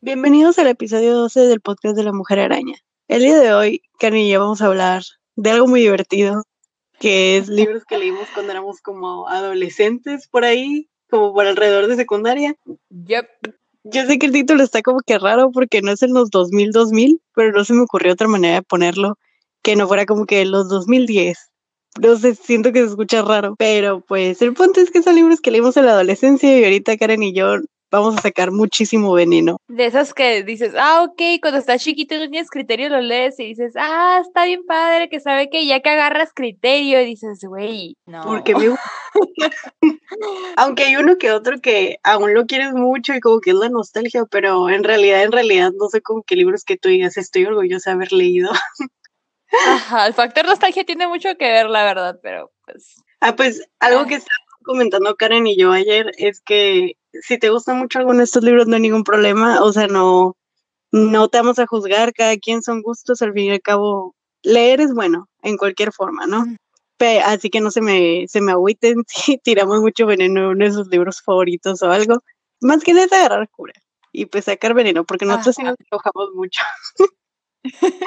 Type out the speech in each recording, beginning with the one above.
Bienvenidos al episodio 12 del podcast de la Mujer Araña. El día de hoy, Karen y yo vamos a hablar de algo muy divertido, que es libros que leímos cuando éramos como adolescentes por ahí, como por alrededor de secundaria. Yep. Yo sé que el título está como que raro porque no es en los 2000-2000, pero no se me ocurrió otra manera de ponerlo que no fuera como que los 2010. No sé, siento que se escucha raro, pero pues el punto es que son libros que leímos en la adolescencia y ahorita Karen y yo vamos a sacar muchísimo veneno. De esas que dices, ah, ok, cuando estás chiquito y no tienes criterio, lo lees y dices, ah, está bien padre, que sabe que ya que agarras criterio, y dices, güey, no. Porque me Aunque hay uno que otro que aún lo quieres mucho y como que es la nostalgia, pero en realidad, en realidad, no sé con qué libros que tú digas, estoy orgullosa de haber leído. Ajá, el factor nostalgia tiene mucho que ver, la verdad, pero pues. Ah, pues algo que estábamos comentando Karen y yo ayer es que si te gusta mucho alguno de estos libros no hay ningún problema, o sea, no, no te vamos a juzgar, cada quien son gustos, al fin y al cabo, leer es bueno, en cualquier forma, ¿no? así que no se me, se me agüiten si tiramos mucho veneno en uno de sus libros favoritos o algo. Más que nada agarrar cura y pues sacar veneno, porque nosotros sí nos enojamos mucho.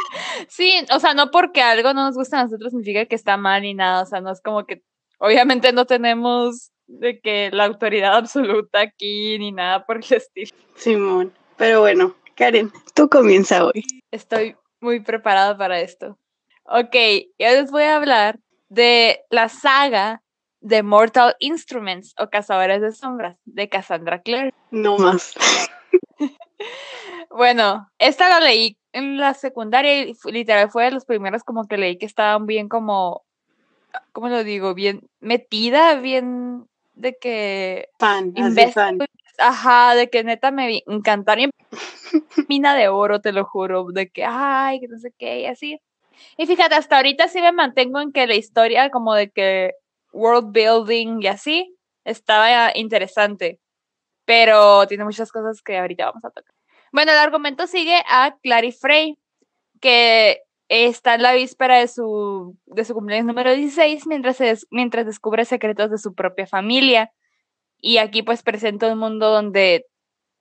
sí, o sea, no porque algo no nos gusta a nosotros significa que está mal ni nada, o sea, no es como que obviamente no tenemos de que la autoridad absoluta aquí ni nada por el estilo. Simón, pero bueno, Karen, tú comienza hoy. Estoy muy preparada para esto. Ok, yo les voy a hablar de la saga de Mortal Instruments o Cazadores de Sombras de Cassandra Clare. No más. bueno, esta la leí en la secundaria y literal fue de los primeros como que leí que estaban bien como, ¿cómo lo digo? Bien metida, bien de que... Fan, fan. Ajá, de que neta me encantaría mina de oro, te lo juro, de que, ay, que no sé qué, y así. Y fíjate, hasta ahorita sí me mantengo en que la historia como de que world building y así estaba interesante, pero tiene muchas cosas que ahorita vamos a tocar. Bueno, el argumento sigue a Clary Frey, que está en la víspera de su, de su cumpleaños número 16 mientras, mientras descubre secretos de su propia familia. Y aquí pues presenta un mundo donde,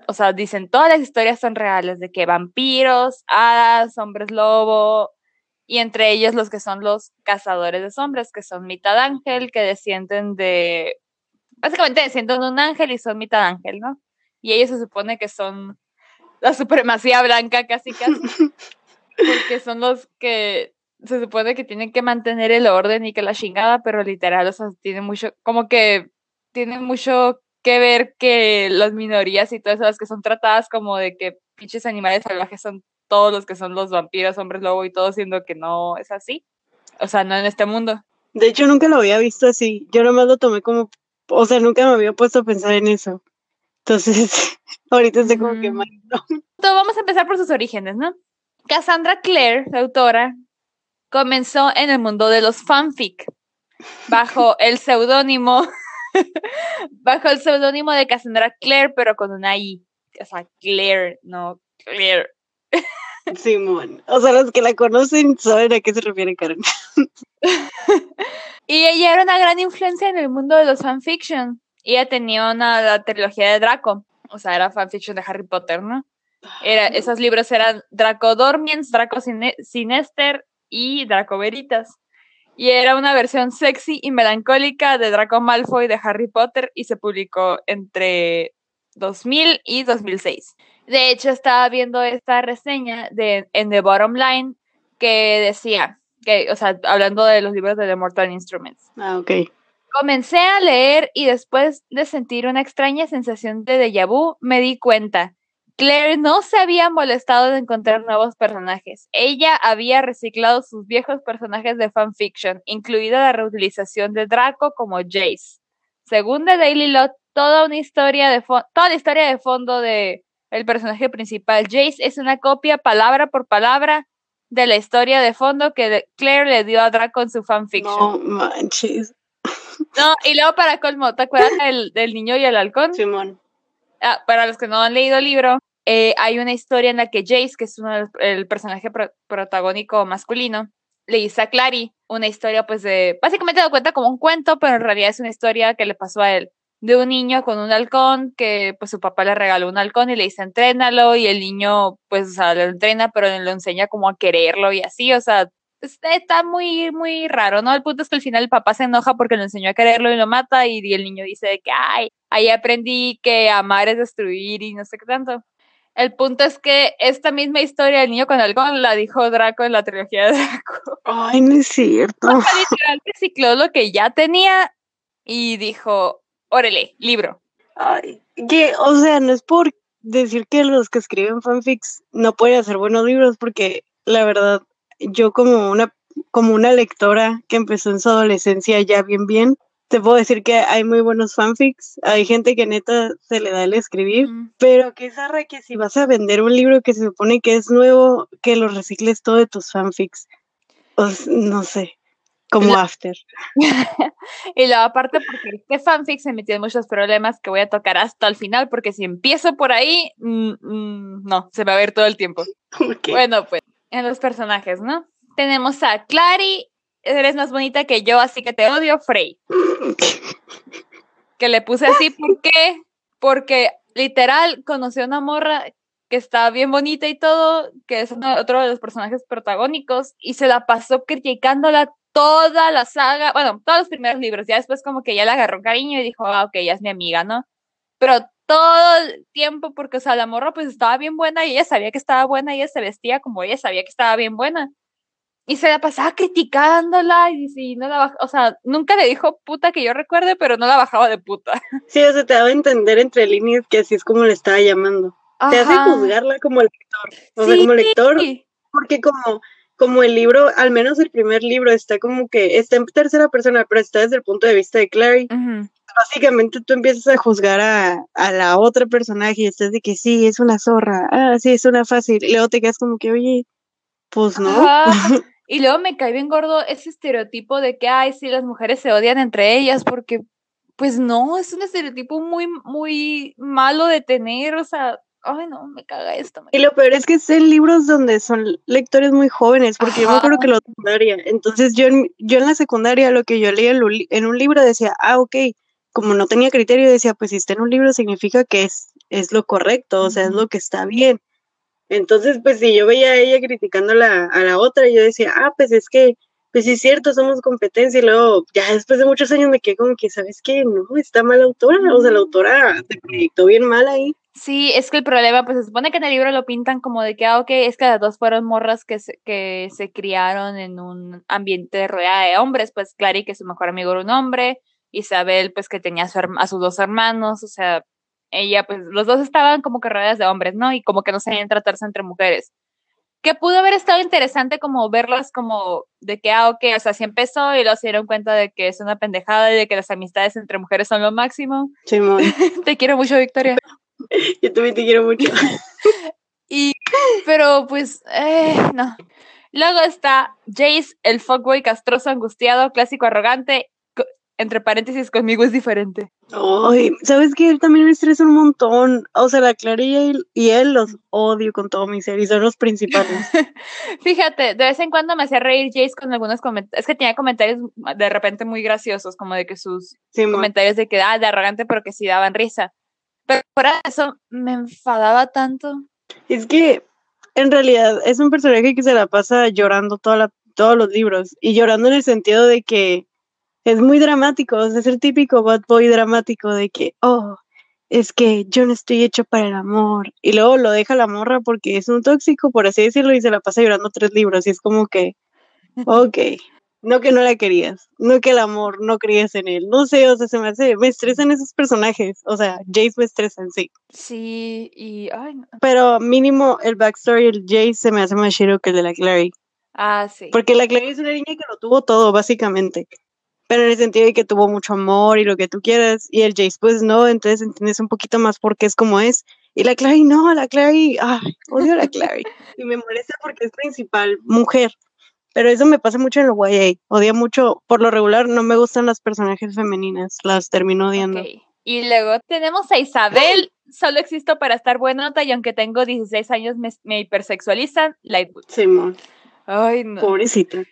o sea, dicen todas las historias son reales, de que vampiros, hadas, hombres lobo, y entre ellos los que son los cazadores de sombras, que son mitad ángel, que descienden de, básicamente descienden de un ángel y son mitad ángel, ¿no? Y ellos se supone que son la supremacía blanca casi casi. porque son los que se supone que tienen que mantener el orden y que la chingada, pero literal, o sea, tiene mucho, como que tiene mucho que ver que las minorías y todas esas que son tratadas como de que pinches animales salvajes son todos los que son los vampiros, hombres lobo y todo, siendo que no es así. O sea, no en este mundo. De hecho, nunca lo había visto así. Yo nomás lo tomé como, o sea, nunca me había puesto a pensar en eso. Entonces, ahorita estoy como que mal. Vamos a empezar por sus orígenes, ¿no? Cassandra Clare, la autora, comenzó en el mundo de los fanfic bajo el seudónimo bajo el seudónimo de Cassandra Clare, pero con una I. O sea, Claire, no Claire. Simón. O sea, los que la conocen saben a qué se refiere Karen. y ella era una gran influencia en el mundo de los fanfiction. Ella tenía una la trilogía de Draco. O sea, era fanfiction de Harry Potter, ¿no? Era, esos libros eran Draco Dormiens, Draco Sinester y Draco Veritas. Y era una versión sexy y melancólica de Draco Malfoy de Harry Potter y se publicó entre 2000 y 2006. De hecho, estaba viendo esta reseña de, en The Bottom Line que decía, que, o sea, hablando de los libros de The Mortal Instruments. Ah, ok. Comencé a leer y después de sentir una extraña sensación de déjà vu, me di cuenta Claire no se había molestado de encontrar nuevos personajes. Ella había reciclado sus viejos personajes de fanfiction, incluida la reutilización de Draco como Jace. Según The Daily Lot, toda una historia de toda la historia de fondo de el personaje principal Jace es una copia palabra por palabra de la historia de fondo que Claire le dio a Draco en su fanfiction. No manches. No, y luego para colmo, ¿te acuerdas del, del niño y el halcón? Simón. Ah, para los que no han leído el libro, eh, hay una historia en la que Jace, que es uno el personaje protagónico masculino, le dice a Clary una historia, pues de, básicamente lo cuenta como un cuento, pero en realidad es una historia que le pasó a él, de un niño con un halcón, que pues su papá le regaló un halcón y le dice, entrénalo, y el niño, pues, o sea, lo entrena, pero lo enseña como a quererlo y así, o sea, está muy, muy raro, ¿no? El punto es que al final el papá se enoja porque lo enseñó a quererlo y lo mata, y, y el niño dice que, ay, ahí aprendí que amar es destruir y no sé qué tanto. El punto es que esta misma historia del niño con halcón la dijo Draco en la trilogía de Draco. Ay, no es cierto. O literal recicló lo que ya tenía y dijo, órale, libro. Ay, que, o sea, no es por decir que los que escriben fanfics no pueden hacer buenos libros, porque la verdad, yo como una, como una lectora que empezó en su adolescencia ya bien bien, te puedo decir que hay muy buenos fanfics, hay gente que neta se le da el escribir, pero que zarra que si vas a vender un libro que se supone que es nuevo, que lo recicles todo de tus fanfics. no sé, como after. y luego aparte porque este fanfic se metió en muchos problemas que voy a tocar hasta el final, porque si empiezo por ahí, mm, mm, no, se va a ver todo el tiempo. Bueno, pues, en los personajes, ¿no? Tenemos a Clary eres más bonita que yo, así que te odio, Frey. que le puse así, ¿por qué? Porque literal conocí a una morra que está bien bonita y todo, que es otro de los personajes protagónicos, y se la pasó criticándola toda la saga, bueno, todos los primeros libros, ya después como que ya le agarró cariño y dijo, ah, ok, ya es mi amiga, ¿no? Pero todo el tiempo, porque, o sea, la morra pues estaba bien buena y ella sabía que estaba buena y ella se vestía como ella sabía que estaba bien buena y se la pasaba criticándola y, si no la o sea, nunca le dijo puta que yo recuerde, pero no la bajaba de puta. Sí, o sea, te daba a entender entre líneas que así es como le estaba llamando. Te hace juzgarla como lector, o sea, como lector, porque como como el libro, al menos el primer libro está como que está en tercera persona, pero está desde el punto de vista de Clary. Básicamente tú empiezas a juzgar a, a, la otra personaje y estás de que sí, es una zorra, ah, sí, es una fácil. Y luego te quedas como que, oye, pues no. Y luego me cae bien gordo ese estereotipo de que, ay, sí, las mujeres se odian entre ellas, porque, pues no, es un estereotipo muy, muy malo de tener, o sea, ay, no, me caga esto. y lo peor es que es en libros donde son lectores muy jóvenes, porque yo me acuerdo que lo secundaria, entonces yo en, yo en la secundaria lo que yo leía en un libro decía, ah, ok, como no tenía criterio, decía, pues si está en un libro significa que es, es lo correcto, o sea, es lo que está bien. Entonces, pues si yo veía a ella criticando la, a la otra, yo decía, ah, pues es que, pues sí es cierto, somos competencia. Y luego, ya después de muchos años me quedé como que, ¿sabes qué? No, está mala autora. O sea, la autora se proyectó bien mal ahí. Sí, es que el problema, pues se supone que en el libro lo pintan como de que, ah, ok, es que las dos fueron morras que se, que se criaron en un ambiente rodeado de hombres, pues Clary, que su mejor amigo era un hombre, Isabel, pues que tenía a, a sus dos hermanos, o sea, ella, pues los dos estaban como que rodeadas de hombres, ¿no? Y como que no sabían tratarse entre mujeres. Que pudo haber estado interesante como verlas como de que, ah, ok, o sea, sí empezó y luego se dieron cuenta de que es una pendejada y de que las amistades entre mujeres son lo máximo. Te quiero mucho, Victoria. Yo también te quiero mucho. y, pero pues, eh, no. Luego está Jace, el fuckboy castroso, angustiado, clásico, arrogante, entre paréntesis, conmigo es diferente. Ay, ¿sabes qué? Él también me estresa un montón. O sea, la Clara y él, los odio con todo mi ser y son los principales. Fíjate, de vez en cuando me hacía reír Jace con algunos comentarios. Es que tenía comentarios de repente muy graciosos, como de que sus comentarios de que, ah, de arrogante, pero que sí daban risa. Pero de eso, me enfadaba tanto. Es que, en realidad, es un personaje que se la pasa llorando toda todos los libros. Y llorando en el sentido de que es muy dramático, es el típico bad boy dramático de que, oh, es que yo no estoy hecho para el amor. Y luego lo deja la morra porque es un tóxico, por así decirlo, y se la pasa llorando tres libros. Y es como que, ok, no que no la querías, no que el amor no creías en él. No sé, o sea, se me hace, me estresan esos personajes. O sea, Jace me estresa en sí. Sí, y, ay, Pero mínimo el backstory del Jace se me hace más chido que el de la Clary. Ah, sí. Porque la Clary es una niña que lo tuvo todo, básicamente pero en el sentido de que tuvo mucho amor y lo que tú quieras, y el Jace pues no, entonces entiendes un poquito más por qué es como es. Y la Clary, no, la Clary, ay, odio a la Clary. y me molesta porque es principal, mujer. Pero eso me pasa mucho en el YA. Odia mucho, por lo regular, no me gustan las personajes femeninas, las termino odiando. Y luego tenemos a Isabel, solo existo para estar buenota y aunque tengo 16 años me, me hipersexualizan, Lightwood. Simón. Ay, no. Pobrecita.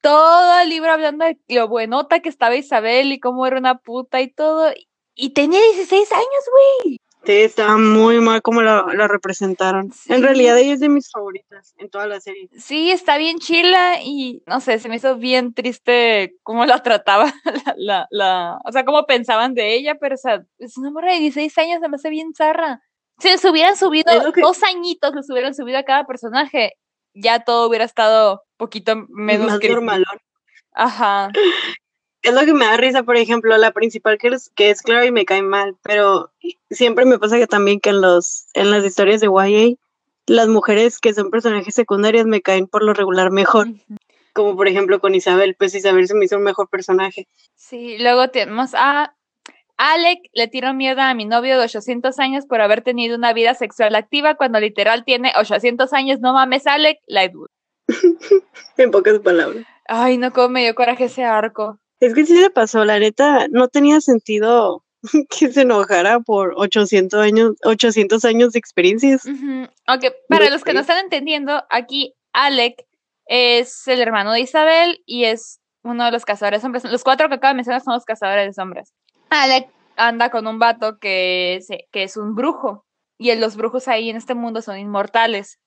Todo el libro hablando de lo buenota que estaba Isabel y cómo era una puta y todo. Y tenía 16 años, güey. Sí, estaba muy mal como la, la representaron. Sí. En realidad ella es de mis favoritas en toda la serie. Sí, está bien chila y no sé, se me hizo bien triste cómo la trataba la, la, la- o sea, cómo pensaban de ella, pero o sea, es una morra de 16 años, se me hace bien zarra. Si les hubieran subido que- dos añitos, les hubieran subido a cada personaje, ya todo hubiera estado poquito menos más normalón. Ajá. Es lo que me da risa, por ejemplo, la principal que es, que es Clary me cae mal, pero siempre me pasa que también que en los en las historias de YA las mujeres que son personajes secundarios me caen por lo regular mejor, como por ejemplo con Isabel, pues Isabel se me hizo un mejor personaje. Sí, luego tenemos a Alec, le tiro mierda a mi novio de 800 años por haber tenido una vida sexual activa cuando literal tiene 800 años. No mames, Alec, Lightwood. En pocas palabras. Ay, no, cómo me dio coraje ese arco. Es que sí le pasó, la neta, no tenía sentido que se enojara por 800 años, 800 años de experiencias. Aunque para los que no están entendiendo, aquí Alec es el hermano de Isabel y es uno de los cazadores de hombres. Los cuatro que acabo de mencionar son los cazadores de hombres. Alec anda con un vato que, se- que es un brujo y los brujos ahí en este mundo son inmortales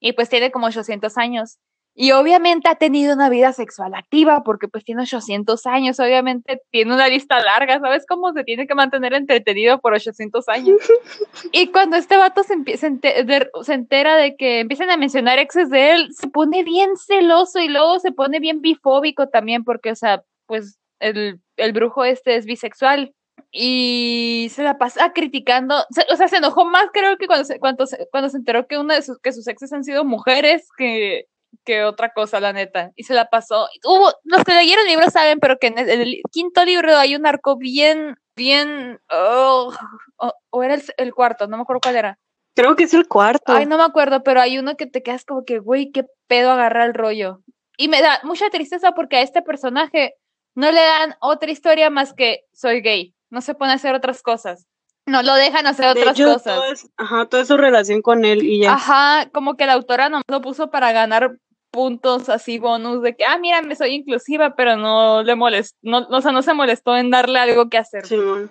y pues tiene como 800 años. Y obviamente ha tenido una vida sexual activa porque pues tiene 800 años, obviamente tiene una lista larga, ¿sabes cómo se tiene que mantener entretenido por 800 años? Y cuando este vato se, empie- se, ente- de- se entera de que empiezan a mencionar exes de él, se pone bien celoso y luego se pone bien bifóbico también porque, o sea, pues el, el brujo este es bisexual y se la pasa criticando, o sea, se enojó más creo que cuando se, cuando se, cuando se enteró que una de sus, que sus exes han sido mujeres que, que otra cosa, la neta, y se la pasó. Hubo, los que leyeron el libro saben, pero que en el, el quinto libro hay un arco bien, bien, oh, o, o era el, el cuarto, no me acuerdo cuál era. Creo que es el cuarto. Ay, no me acuerdo, pero hay uno que te quedas como que, güey, qué pedo agarrar el rollo. Y me da mucha tristeza porque a este personaje no le dan otra historia más que soy gay. No se pone a hacer otras cosas. No lo dejan hacer de otras hecho, cosas. todo es, ajá, toda su relación con él y ya. Ajá, como que la autora no lo puso para ganar puntos así bonus de que, ah, mira, me soy inclusiva, pero no le molestó, no, o sea, no se molestó en darle algo que hacer. Simón.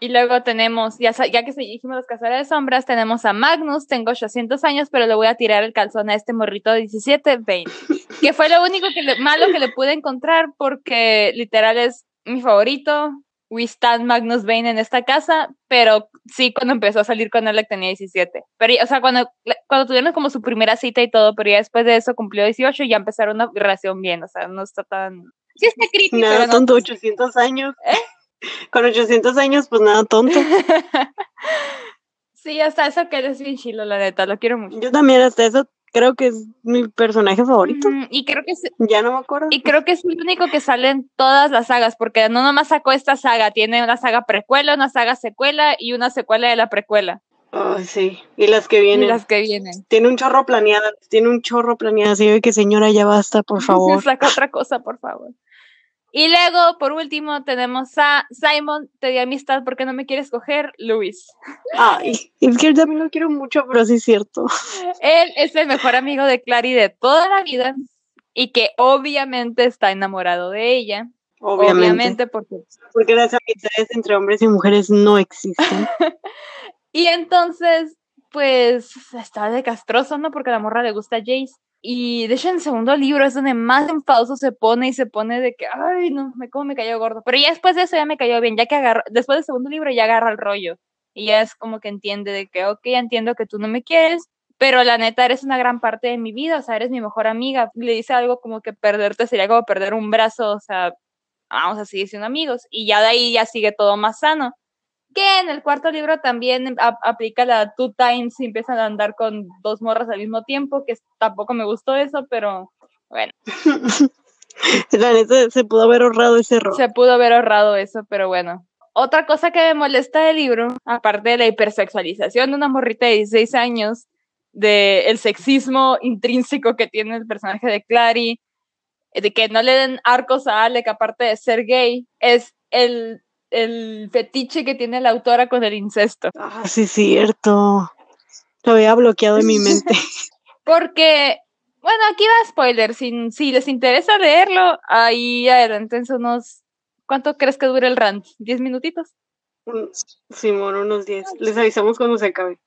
Y luego tenemos, ya, ya que se dijimos los cazadores de sombras, tenemos a Magnus, tengo 800 años, pero le voy a tirar el calzón a este morrito de 17, 20. que fue lo único que le- malo que le pude encontrar porque literal es mi favorito. We stand Magnus Bane en esta casa, pero sí cuando empezó a salir con él tenía 17. Pero, o sea, cuando, cuando tuvieron como su primera cita y todo, pero ya después de eso cumplió 18 y ya empezaron una relación bien, o sea, no está tan... Sí está creepy, Nada pero no tonto, 800 años. ¿Eh? Con 800 años, pues nada tonto. sí, hasta eso que eres bien chilo, la neta, lo quiero mucho. Yo también hasta eso creo que es mi personaje favorito. Ujú, Y creo que es, Ya no me acuerdo. y creo que es el único que sale en todas las sagas, porque no nomás sacó esta saga, tiene una saga precuela, una saga secuela y una secuela de la precuela. Ay, sí. Y las que Y vienen. las que vienen. Tiene un chorro planeado. Tiene un chorro planeado. Así que señora, ya basta, por favor. Saca otra cosa, por favor. Y luego, por último, tenemos a Simon, te di amistad porque no me quieres coger, Luis. Ay, es que yo también lo quiero mucho, pero sí es cierto. Él es el mejor amigo de Clary de toda la vida y que obviamente está enamorado de ella. Obviamente. obviamente porque Porque las amistades entre hombres y mujeres no existen. Y entonces, pues, está de castroso, ¿no? Porque a la morra le gusta Jace. Y de hecho, en el segundo libro es donde más enfadoso se pone y se pone de que, ay, no, me, cómo me cayó gordo. Pero ya después de eso ya me cayó bien, ya que agarró, después del segundo libro ya agarra el rollo. Y ya es como que entiende de que, ok, entiendo que tú no me quieres, pero la neta eres una gran parte de mi vida, o sea, eres mi mejor amiga. Le dice algo como que perderte sería como perder un brazo, o sea, vamos a seguir siendo amigos. Y ya de ahí ya sigue todo más sano que en el cuarto libro también aplica la two times y empiezan a andar con dos morras al mismo tiempo, que tampoco me gustó eso, pero bueno, La neta se pudo haber ahorrado ese error. se pudo haber ahorrado eso, pero bueno. Otra cosa que me molesta del libro, aparte de la hipersexualización de una morrita de 16 años, de el sexismo intrínseco que tiene el personaje de Clary, de que no le den arcos a Alec aparte de ser gay, es el el fetiche que tiene la autora con el incesto. Ah, sí, cierto. Lo había bloqueado en mi mente. Porque, bueno, aquí va spoiler. Si, si les interesa leerlo, ahí adelante unos. ¿Cuánto crees que dure el rant? ¿Diez minutitos? Simón, unos diez. Les avisamos cuando se acabe.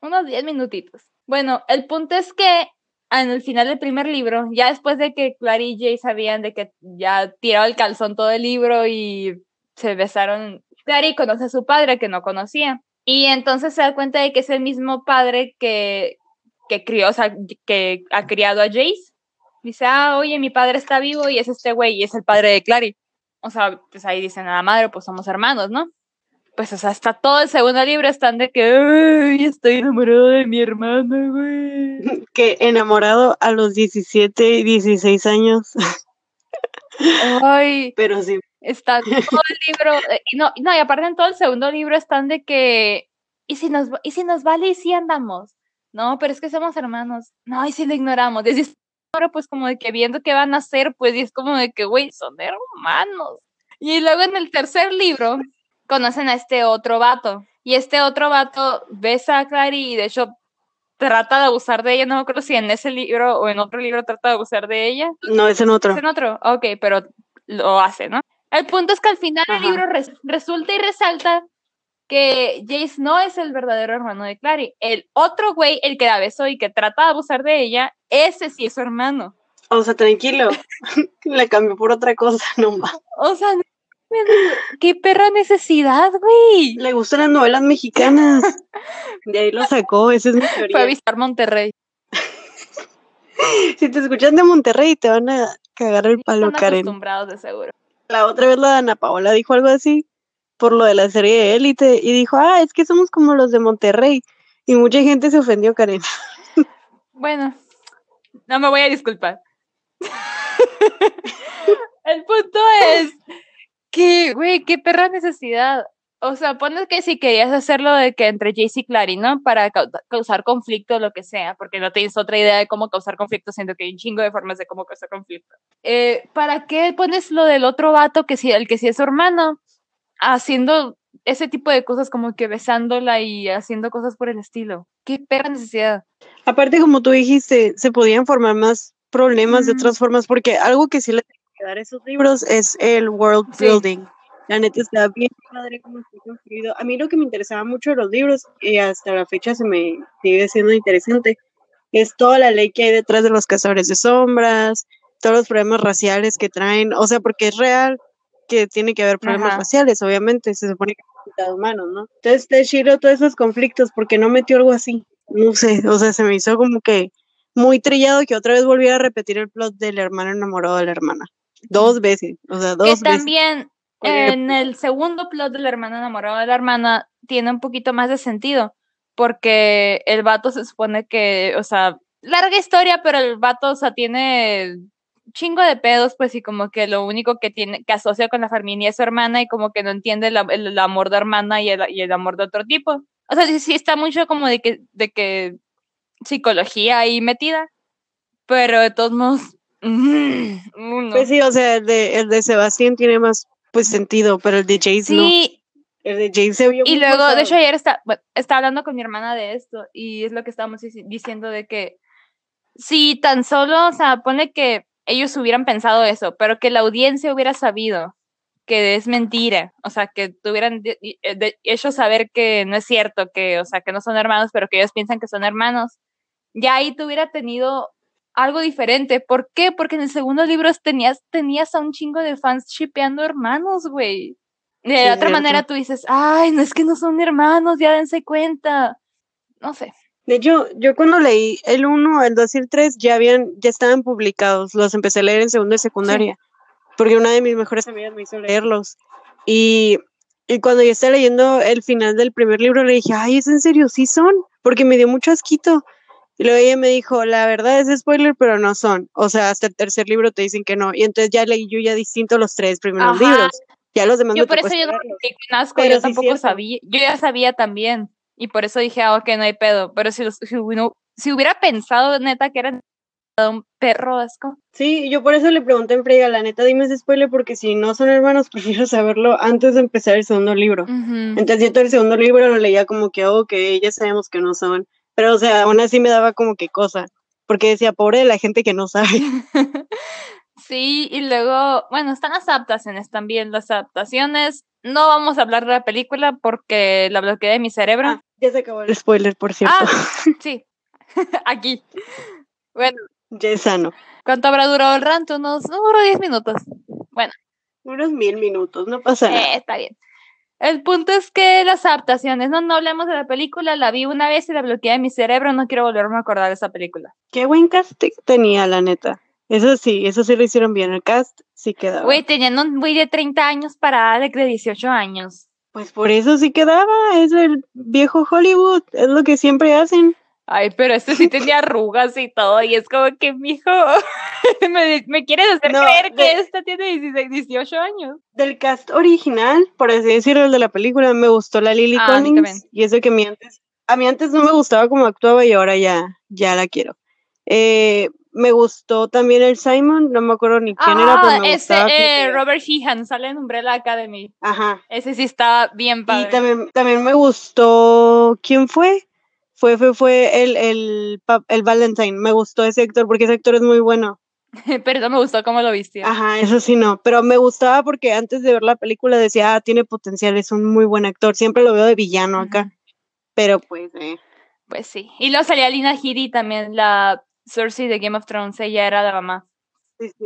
Unos diez minutitos. Bueno, el punto es que en el final del primer libro, ya después de que Clary y Jay sabían de que ya tiraba el calzón todo el libro y se besaron, Clary conoce a su padre que no conocía. Y entonces se da cuenta de que es el mismo padre que, que crió, o sea, que ha criado a Jace. Dice, ah, oye, mi padre está vivo y es este güey y es el padre de Clary. O sea, pues ahí dicen a la madre, pues somos hermanos, ¿no? Pues, o sea, hasta todo el segundo libro están de que, ay, estoy enamorado de mi hermana, güey. Que enamorado a los 17 y 16 años. Ay, Pero sí. Está todo el libro, eh, y no, no, y aparte en todo el segundo libro están de que, ¿y si nos, y si nos vale y si andamos? No, pero es que somos hermanos. No, y si lo ignoramos. Desde ahora, pues como de que viendo qué van a hacer, pues y es como de que, güey, son hermanos. Y luego en el tercer libro conocen a este otro vato. Y este otro vato besa a Clary y de hecho trata de abusar de ella. No me acuerdo si en ese libro o en otro libro trata de abusar de ella. No, es en otro. ¿Es en otro? Ok, pero lo hace, ¿no? El punto es que al final Ajá. libro res- resulta y resalta que Jace no es el verdadero hermano de Clary. El otro güey, el que la besó y que trata de abusar de ella, ese sí es su hermano. O sea, tranquilo. La cambió por otra cosa, no más. O sea, qué perra necesidad, güey. Le gustan las novelas mexicanas. De ahí lo sacó, esa es mi Fue a teoría. visitar Monterrey. Si te escuchan de Monterrey, te van a cagar el palo, Están Karen. acostumbrados de seguro. La otra vez la Ana Paola dijo algo así por lo de la serie de Élite y dijo, ah, es que somos como los de Monterrey. Y mucha gente se ofendió, Karen. Bueno, no me voy a disculpar. El punto es que, güey, qué perra necesidad. O sea, pones que si querías hacerlo de que entre Jace y Clary, ¿no? Para cau- causar conflicto o lo que sea, porque no tienes otra idea de cómo causar conflicto, siendo que hay un chingo de formas de cómo causar conflicto. Eh, ¿Para qué pones lo del otro vato que sí, el que sí es su hermano, haciendo ese tipo de cosas como que besándola y haciendo cosas por el estilo? Qué perra necesidad. Aparte, como tú dijiste, se podían formar más problemas de otras formas, porque algo que sí le tiene que dar esos libros es el world Sí. La neta está bien padre cómo está construido. A mí lo que me interesaba mucho de los libros, y hasta la fecha se me sigue siendo interesante, es toda la ley que hay detrás de los cazadores de sombras, todos los problemas raciales que traen, o sea, porque es real que tiene que haber problemas Ajá. raciales, obviamente, se supone que es mitad humano, ¿no? Entonces, te chido todos esos conflictos, porque no metió algo así, no sé, o sea, se me hizo como que muy trillado que otra vez volviera a repetir el plot del hermano enamorado de la hermana. Dos veces, o sea, dos que veces. también en el segundo plot del hermano enamorado de la hermana tiene un poquito más de sentido, porque el vato se supone que, o sea, larga historia, pero el vato, o sea, tiene chingo de pedos, pues, y como que lo único que tiene, que asocia con la familia es su hermana y como que no entiende el, el- el amor de hermana y el, y el amor de otro tipo. O sea, sí, sí está mucho como de que, de que psicología ahí metida, pero de todos modos, mm. Pues sí, o sea, el de, el de Sebastián tiene más pues sentido, pero el de Jace no. Sí, El de Jace se vio Y luego, de hecho, ayer está, estaba hablando con mi hermana de esto y es lo que estábamos dici- diciendo de que si tan solo, o sea, pone que ellos hubieran pensado eso, pero que la audiencia hubiera sabido que es mentira, o sea, que tuvieran de- hecho saber que no es cierto, que, o sea, que no son hermanos, pero que ellos piensan que son hermanos, ya ahí te hubiera tenido algo diferente. ¿Por qué? Porque en el segundo libro tenías, tenías a un chingo de fans shipeando hermanos, güey. De Sí, otra manera tú dices, ay, no es que no son hermanos, ya dense cuenta. No sé. De hecho, yo cuando leí el 1, el 2 y el 3 ya habían, ya estaban publicados. Los empecé a leer en segundo y secundaria. Porque una de mis mejores amigas me hizo leerlos. Y, y cuando yo estaba leyendo el final del primer libro, le dije, ay, ¿es en serio? Sí son. Porque me dio mucho asquito. Y luego ella me dijo, la verdad es spoiler, pero no son. O sea, hasta el tercer libro te dicen que no. Y entonces ya leí yo ya distinto los tres primeros Ajá. libros. Ya los demás Yo por eso yo no asco, yo sí tampoco sabía, yo ya sabía también. Y por eso dije, ah, ok, no hay pedo. Pero si, los- si, hubiera, si hubiera pensado neta que eran un perro asco. Sí, yo por eso le pregunté en Frega, la neta, dime ese spoiler, porque si no son hermanos, prefiero saberlo antes de empezar el segundo libro. Entonces yo todo el segundo libro lo leía como que, oh, que ya sabemos que no son. Pero, o sea, aún así me daba como que cosa, porque decía, pobre de la gente que no sabe. sí, y luego, bueno, están las adaptaciones también, las adaptaciones. No vamos a hablar de la película porque la bloqueé de mi cerebro. Ah, ya se acabó el spoiler, por cierto. Ah, sí, aquí. Bueno. Ya es sano. ¿Cuánto habrá durado el rant? Unos, no duró 10 minutos. Bueno. Unos mil minutos, no pasa nada. Eh, está bien. El punto es que las adaptaciones, no, no hablemos de la película, la vi una vez y la bloqueé de mi cerebro, no quiero volverme a acordar de esa película. Qué buen cast tenía, la neta. Eso sí, eso sí lo hicieron bien, el cast sí quedaba. Güey, teniendo un güey de 30 años para Alec de 18 años. Pues por eso sí quedaba, es el viejo Hollywood, es lo que siempre hacen. Ay, pero este sí tenía arrugas y todo, y es como que, mijo, me, me quieres hacer creer que esta tiene 16, 18 años. Del cast original, por así decirlo, el de la película, me gustó la Lily ah, Collins, y eso que a mí antes, a mí antes no me gustaba cómo actuaba y ahora ya, ya la quiero. Eh, me gustó también el Simon, no me acuerdo ni quién era, pero me ese, eh, Robert Sheehan, sale en Umbrella Academy. Ajá. Ese sí estaba bien padre. Y también, también me gustó, ¿quién fue? Fue, fue, fue el, el, el Valentine. Me gustó ese actor porque ese actor es muy bueno. pero no me gustó cómo lo viste. Ajá, eso sí no. Pero me gustaba porque antes de ver la película decía, ah, tiene potencial, es un muy buen actor. Siempre lo veo de villano acá. Pero pues, eh. Pues sí. Y luego salía Lina Headey también, la Cersei de Game of Thrones. Ella era la mamá.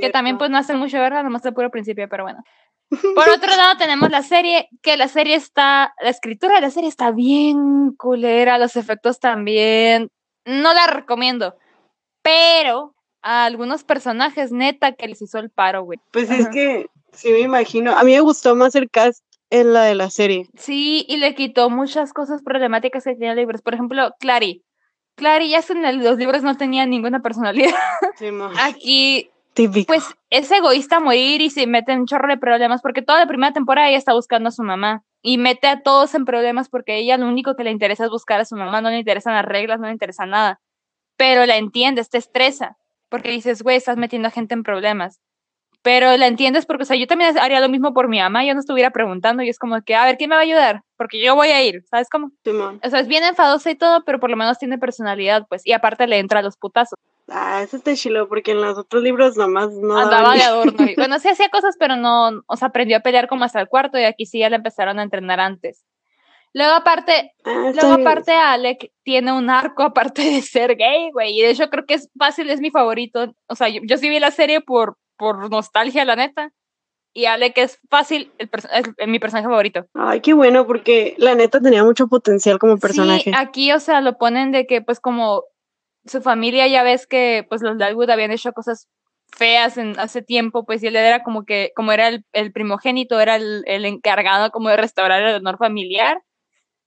que también pues no hace mucho verla, nomás el puro principio, pero bueno. Por otro lado, tenemos la serie, que la serie está, la escritura de la serie está bien culera, los efectos también. No la recomiendo, pero a algunos personajes, neta, que les hizo el paro, güey. Pues es que, sí me imagino. A mí me gustó más el cast en la de la serie. Sí, y le quitó muchas cosas problemáticas que tenía libros. Por ejemplo, Clary. Clary ya en los libros no tenía ninguna personalidad. Sí, Aquí pues es egoísta morir y se mete en un chorro de problemas porque toda la primera temporada ella está buscando a su mamá y mete a todos en problemas porque ella lo único que le interesa es buscar a su mamá, no le interesan las reglas, no le interesa nada. Pero la entiendes, te estresa porque dices, güey, estás metiendo a gente en problemas. Pero la entiendes porque, o sea, yo también haría lo mismo por mi mamá, yo no estuviera preguntando y es como que, a ver, ¿quién me va a ayudar? Porque yo voy a ir, ¿sabes cómo? o sea, es bien enfadosa y todo, pero por lo menos tiene personalidad, pues, y aparte le entra a los putazos. Ah, eso está chilo, porque en los otros libros nomás no. Andaba de adorno. bueno, sí hacía cosas, pero no, o sea, aprendió a pelear como hasta el cuarto y aquí sí ya le empezaron a entrenar antes. Luego aparte, ah, luego aparte Alec tiene un arco aparte de ser gay, güey, y de hecho creo que es fácil, es mi favorito. O sea, yo, yo sí vi la serie por, por nostalgia, la neta. Y Alec es fácil, el es mi personaje favorito. Ay, qué bueno, porque la neta tenía mucho potencial como personaje. Sí, aquí, o sea, lo ponen de que, pues, como su familia ya ves que pues los Dalwood habían hecho cosas feas en, hace tiempo, pues y él era como que, como era el, primogénito, era el, encargado como de restaurar el honor familiar,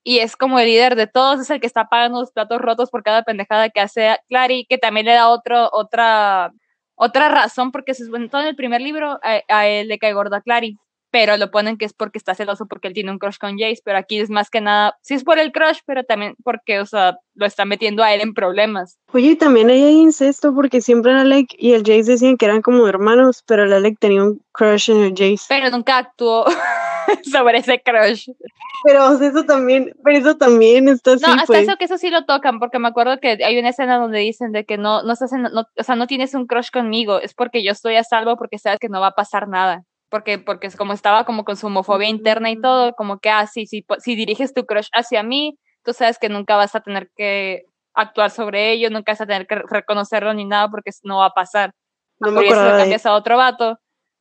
y es como el líder de todos, es el que está pagando los platos rotos por cada pendejada que hace Clary, que también le da otro, otra, otra razón, porque se en el primer libro a, a él le cae gorda Clary, pero lo ponen que es porque está celoso porque él tiene un crush con Jace, pero aquí es más que nada, sí es por el crush, pero también porque, o sea, lo está metiendo a él en problemas. Oye, y también hay incesto porque siempre Alec y el Jace decían que eran como hermanos, pero el Alec tenía un crush en el Jace. Pero nunca actuó sobre ese crush. Pero eso también, pero eso también está así. No, hasta pues. eso que eso sí lo tocan, porque me acuerdo que hay una escena donde dicen de que no, no estás no, o sea, no tienes un crush conmigo, es porque yo estoy a salvo porque sabes que no va a pasar nada porque, porque como estaba como con su homofobia interna y todo, como que, ah, sí, sí, si diriges tu crush hacia mí, tú sabes que nunca vas a tener que actuar sobre ello, nunca vas a tener que reconocerlo ni nada porque no va a pasar. No me si lo cambias a otro vato,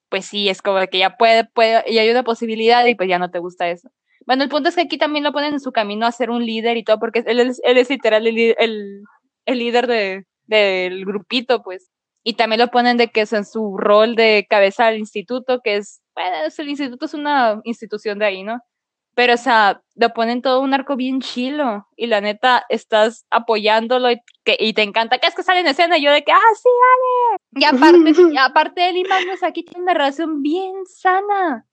pues sí, es como que ya puede, puede, y hay una posibilidad y pues ya no te gusta eso. Bueno, el punto es que aquí también lo ponen en su camino a ser un líder y todo, porque él es, él es literal el, el, el líder de, del grupito, pues y también lo ponen de que es en su rol de cabeza del instituto, que es, bueno, el instituto es una institución de ahí, ¿no? Pero, o sea, lo ponen todo un arco bien chilo y la neta estás apoyándolo y, que, y te encanta que es que sale en escena y yo de que, ah, sí, dale. Y aparte, y aparte él y Magnus aquí tienen una relación bien sana.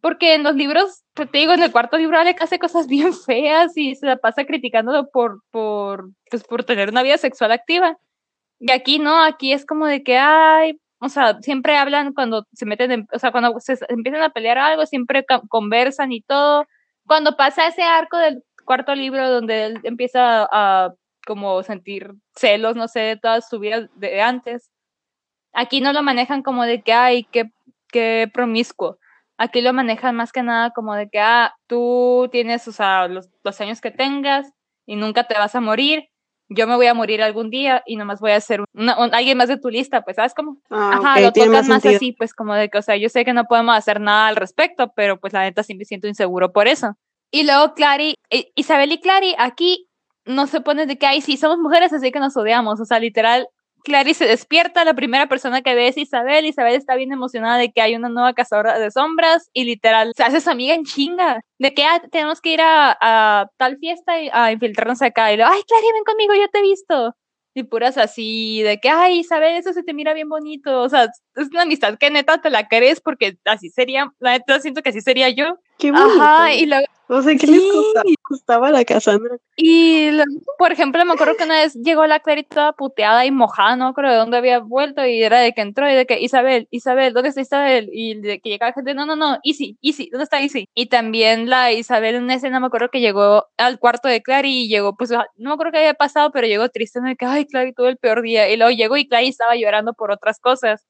Porque en los libros, te digo, en el cuarto libro Alec hace cosas bien feas y se la pasa criticándolo por, por, pues, por tener una vida sexual activa. Y aquí no, aquí es como de que, ay, o sea, siempre hablan cuando se meten, en, o sea, cuando se empiezan a pelear algo, siempre conversan y todo. Cuando pasa ese arco del cuarto libro donde él empieza a como sentir celos, no sé, de toda su vida de antes, aquí no lo manejan como de que, ay, qué, qué promiscuo. Aquí lo manejan más que nada como de que, ah, tú tienes, o sea, los, los años que tengas y nunca te vas a morir yo me voy a morir algún día y nomás voy a ser alguien más de tu lista, pues, ¿sabes cómo? Ah, Ajá, lo tocas más, así, pues, como de que, o sea, yo sé que no podemos hacer nada al respecto, pero pues la neta sí me siento inseguro por eso. Y luego Clary, eh, Isabel y Clary aquí no se ponen de que, ay, sí, somos mujeres, así que nos odiamos, o sea, literal, Clary se despierta, la primera persona que ve es Isabel, Isabel está bien emocionada de que hay una nueva cazadora de sombras y literal se hace su amiga en chinga, de que ah, tenemos que ir a, tal fiesta y a infiltrarnos acá y lo, ay Clary, ven conmigo, yo te he visto. Y puras así, de que, ay, Isabel, eso se te mira bien bonito. O sea, es una amistad que neta te la crees porque así sería, la neta siento que así sería yo. Qué bonito. Ajá, y luego, no sé qué les costaba, la Cassandra. Y, por ejemplo, me acuerdo que una vez llegó la Clarita puteada y mojada, no creo de dónde había vuelto, y era de que entró y de que, Isabel, Isabel, ¿dónde está Isabel? Y de que llegaba gente, no, no, no, Easy, Easy, ¿dónde está Easy? Y también la Isabel en una escena, me acuerdo que llegó al cuarto de Clary y llegó, pues, no me acuerdo qué había pasado, pero llegó triste, de que, ay, Clary, tuvo el peor día. Y luego llegó y Clary estaba llorando por otras cosas.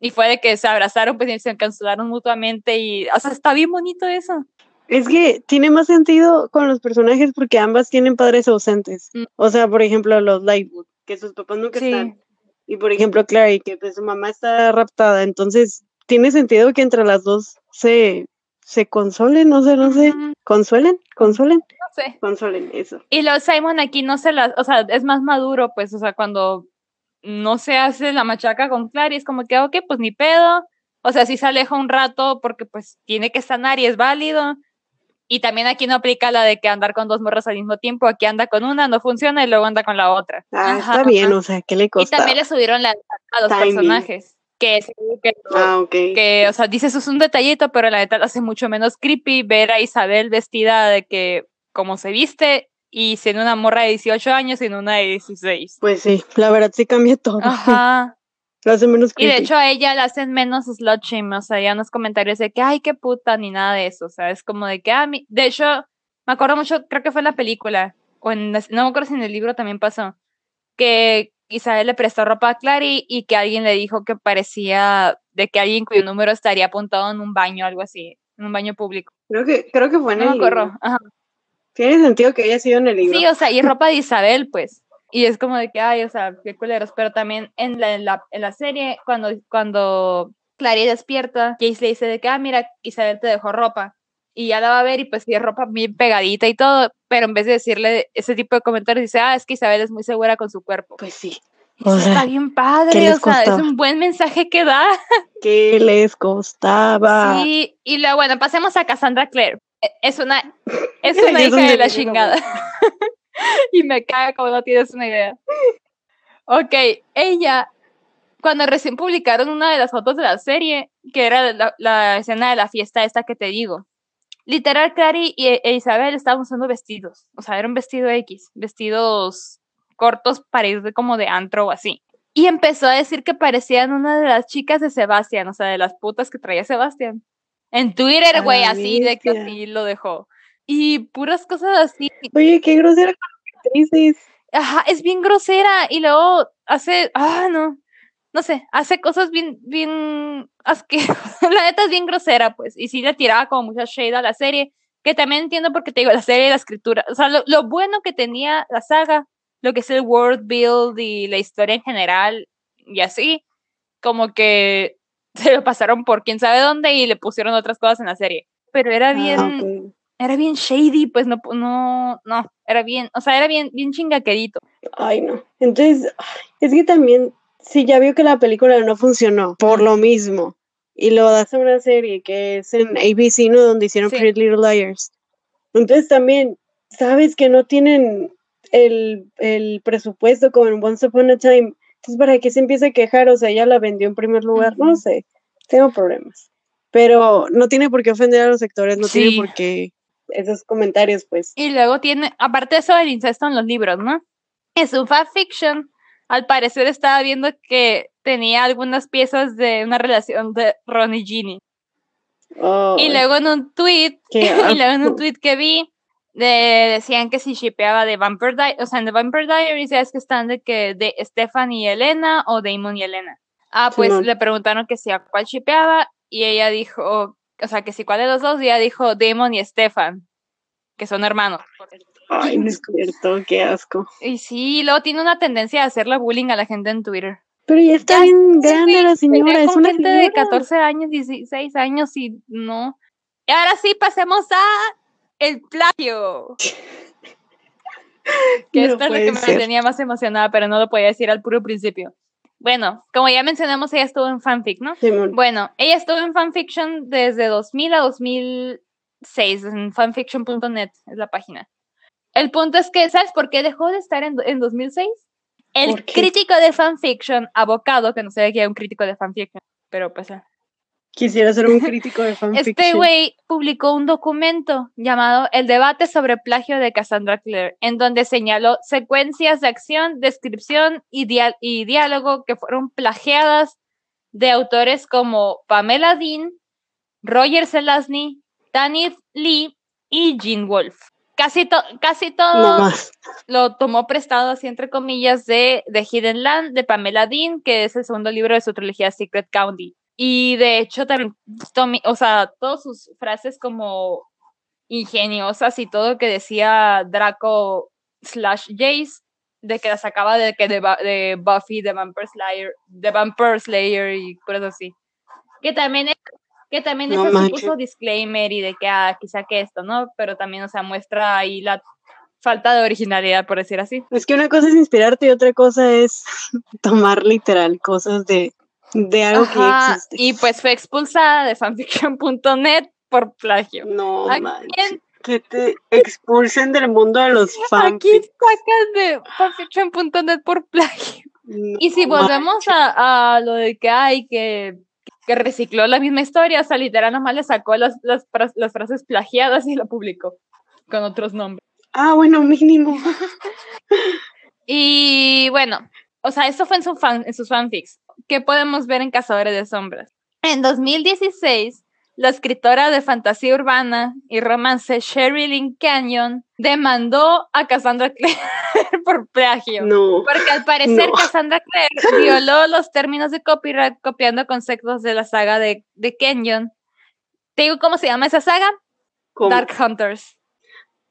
Y fue de que se abrazaron, pues, y se cancelaron mutuamente y, o sea, está bien bonito eso. Es que tiene más sentido con los personajes porque ambas tienen padres ausentes. Mm. O sea, por ejemplo, los Lightwood, que sus papás nunca están. Y por ejemplo, Clary, que pues su mamá está raptada. Entonces, tiene sentido que entre las dos se, se consolen, no sé, no sé. ¿Consuelen? ¿Consuelen? No sé. Consolen, eso. Y los Simon aquí no se las, o sea, es más maduro, pues, o sea, cuando no se hace la machaca con Clary, es como que, ok, pues ni pedo. O sea, sí se aleja un rato porque pues tiene que sanar y es válido y también aquí no aplica la de que andar con dos morras al mismo tiempo. Aquí anda con una, no funciona y luego anda con la otra. Ah, está bien, o sea, ¿qué le costó? Y también le subieron la a los personajes. Que, que, ah, que, o sea, dices, eso es un detallito, pero la neta hace mucho menos creepy ver a Isabel vestida de que, como se viste, y siendo una morra de 18 años y en una de 16. Pues sí, la verdad sí cambia todo. Ajá. menos Y de hecho a ella la hacen menos slot shame, o sea, ya unos comentarios de que, ay, qué puta, ni nada de eso, o sea, es como de que, ah, mi... de hecho, me acuerdo mucho, creo que fue en la película, o en, no me acuerdo si en el libro también pasó, que Isabel le prestó ropa a Clary y que alguien le dijo que parecía de que alguien cuyo número estaría apuntado en un baño, algo así, en un baño público. Creo que, creo que fue en el libro. Ajá. Tiene sentido que haya sido en el libro. Sí, o sea, y ropa de Isabel, pues. Y es como de que, ay, o sea, qué culeros. Pero también en la, en la, en la serie, cuando, cuando Clary despierta, Jace le dice de que, ah, mira, Isabel te dejó ropa. Y ya la va a ver y pues sí, ropa bien pegadita y todo. Pero en vez de decirle ese tipo de comentarios, dice, ah, es que Isabel es muy segura con su cuerpo. Pues sí. O sea, está bien padre, o sea, es un buen mensaje que da. ¿Qué les costaba? Sí, y luego, bueno, pasemos a Cassandra Clare. E, es una, es una hija de la chingada. y me caga como no tienes una idea. Ok, ella, cuando recién publicaron una de las fotos de la serie, que era la, escena de la fiesta esta que te digo, literal, Clary y, e Isabel estaban usando vestidos, o sea, era un vestido X, vestidos cortos para ir de, como de antro o así. Y empezó a decir que parecían una de las chicas de Sebastián, o sea, de las putas que traía Sebastián. En Twitter, güey, así de que así lo dejó. Y puras cosas así. Oye, qué grosera con actrices. Ajá, es bien grosera. Y luego hace, ah, no, no sé, hace cosas bien, bien, que la neta es bien grosera, pues, y sí le tiraba como mucha shade a la serie, que también entiendo porque te digo, la serie y la escritura, o sea, lo, lo bueno que tenía la saga, lo que es el world build y la historia en general y así, como que se lo pasaron por quién sabe dónde y le pusieron otras cosas en la serie. Pero era ah, bien, era bien shady, pues no, no, no, era bien, o sea, era bien, bien chingaquerito. Ay, no. Entonces, es que también, si ya vio que la película no funcionó, por lo mismo, y lo das a una serie que es en ABC, ¿no? Donde hicieron Pretty Little Liars. Entonces también, sabes que no tienen el, el presupuesto como en Once Upon a Time. Entonces, ¿para qué se empieza a quejar? O sea, ella la vendió en primer lugar. No sé, tengo problemas. Pero no tiene por qué ofender a los sectores, no tiene por qué esos comentarios, pues. Y luego tiene, aparte de eso, el incesto en los libros, ¿no? Es un fiction al parecer estaba viendo que tenía algunas piezas de una relación de Ron y Ginny. y luego en un tweet, y luego en un tweet que vi, decían que si shipeaba de Vampire Diaries, o sea, en The Vampire Diaries es que están de que de Stephanie y Elena o Damon y Elena. Ah, pues le preguntaron que si a cuál shipeaba y ella dijo, o sea, que si cuál de los dos, y ella dijo Damon y Stefan, que son hermanos. Ay, descubierto, qué asco. Y sí, luego tiene una tendencia a hacerle bullying a la gente en Twitter. Pero ya está bien grande la señora, es una gente de 14 años, 16 años y no. Y ahora sí, pasemos a el plagio. que esto es lo que me tenía más emocionada, pero no lo podía decir al puro principio. Bueno, como ya mencionamos, ella estuvo en fanfic, ¿no? bueno, ella estuvo en fanfiction desde 2000 a 2006, en fanfiction.net es la página. El punto es que, ¿sabes por qué dejó de estar en, en 2006? El crítico de fanfiction, abocado, que no sé que es un crítico de fanfiction, pero pues... Quisiera ser un crítico de fanfiction. Este güey publicó un documento llamado El debate sobre plagio de Cassandra Clare, en donde señaló secuencias de acción, descripción y, y diálogo que fueron plagiadas de autores como Pamela Dean, Roger Zelazny, Tanith Lee y Gene Wolfe casi, casi todo lo tomó prestado, así entre comillas, de The Hidden Land, de Pamela Dean, que es el segundo libro de su trilogía Secret County. Y de hecho también, o sea, todas sus frases como ingeniosas y todo que decía Draco slash Jace, de que las sacaba de, que de, Buffy, de Vampire Slayer, de Vampire Slayer y cosas así. Que también es que también eso se puso disclaimer y de que, ah, quizá que esto, ¿no? Pero también, o sea, muestra ahí la falta de originalidad, por decir así. Es que una cosa es inspirarte y otra cosa es tomar literal cosas de, de algo que existe. Y pues fue expulsada de fanfiction.net por plagio. No, manches. Que te expulsen del mundo de los fans. Aquí sacas de fanfiction.net por plagio. y si volvemos a, a, lo de que hay que que recicló la misma historia, o sea, literal nomás le sacó las, las, las frases plagiadas y lo publicó con otros nombres. Ah, bueno, mínimo. y bueno, o sea, esto fue en, su fan, en sus fanfics. ¿Qué podemos ver en Cazadores de Sombras? En 2016, la escritora de fantasía urbana y romance Sherilyn Canyon demandó a Cassandra Clare por plagio. No. Porque al parecer Cassandra Clare violó los términos de copyright copiando conceptos de la saga de, de Canyon. ¿Te digo cómo se llama esa saga? Dark Hunters.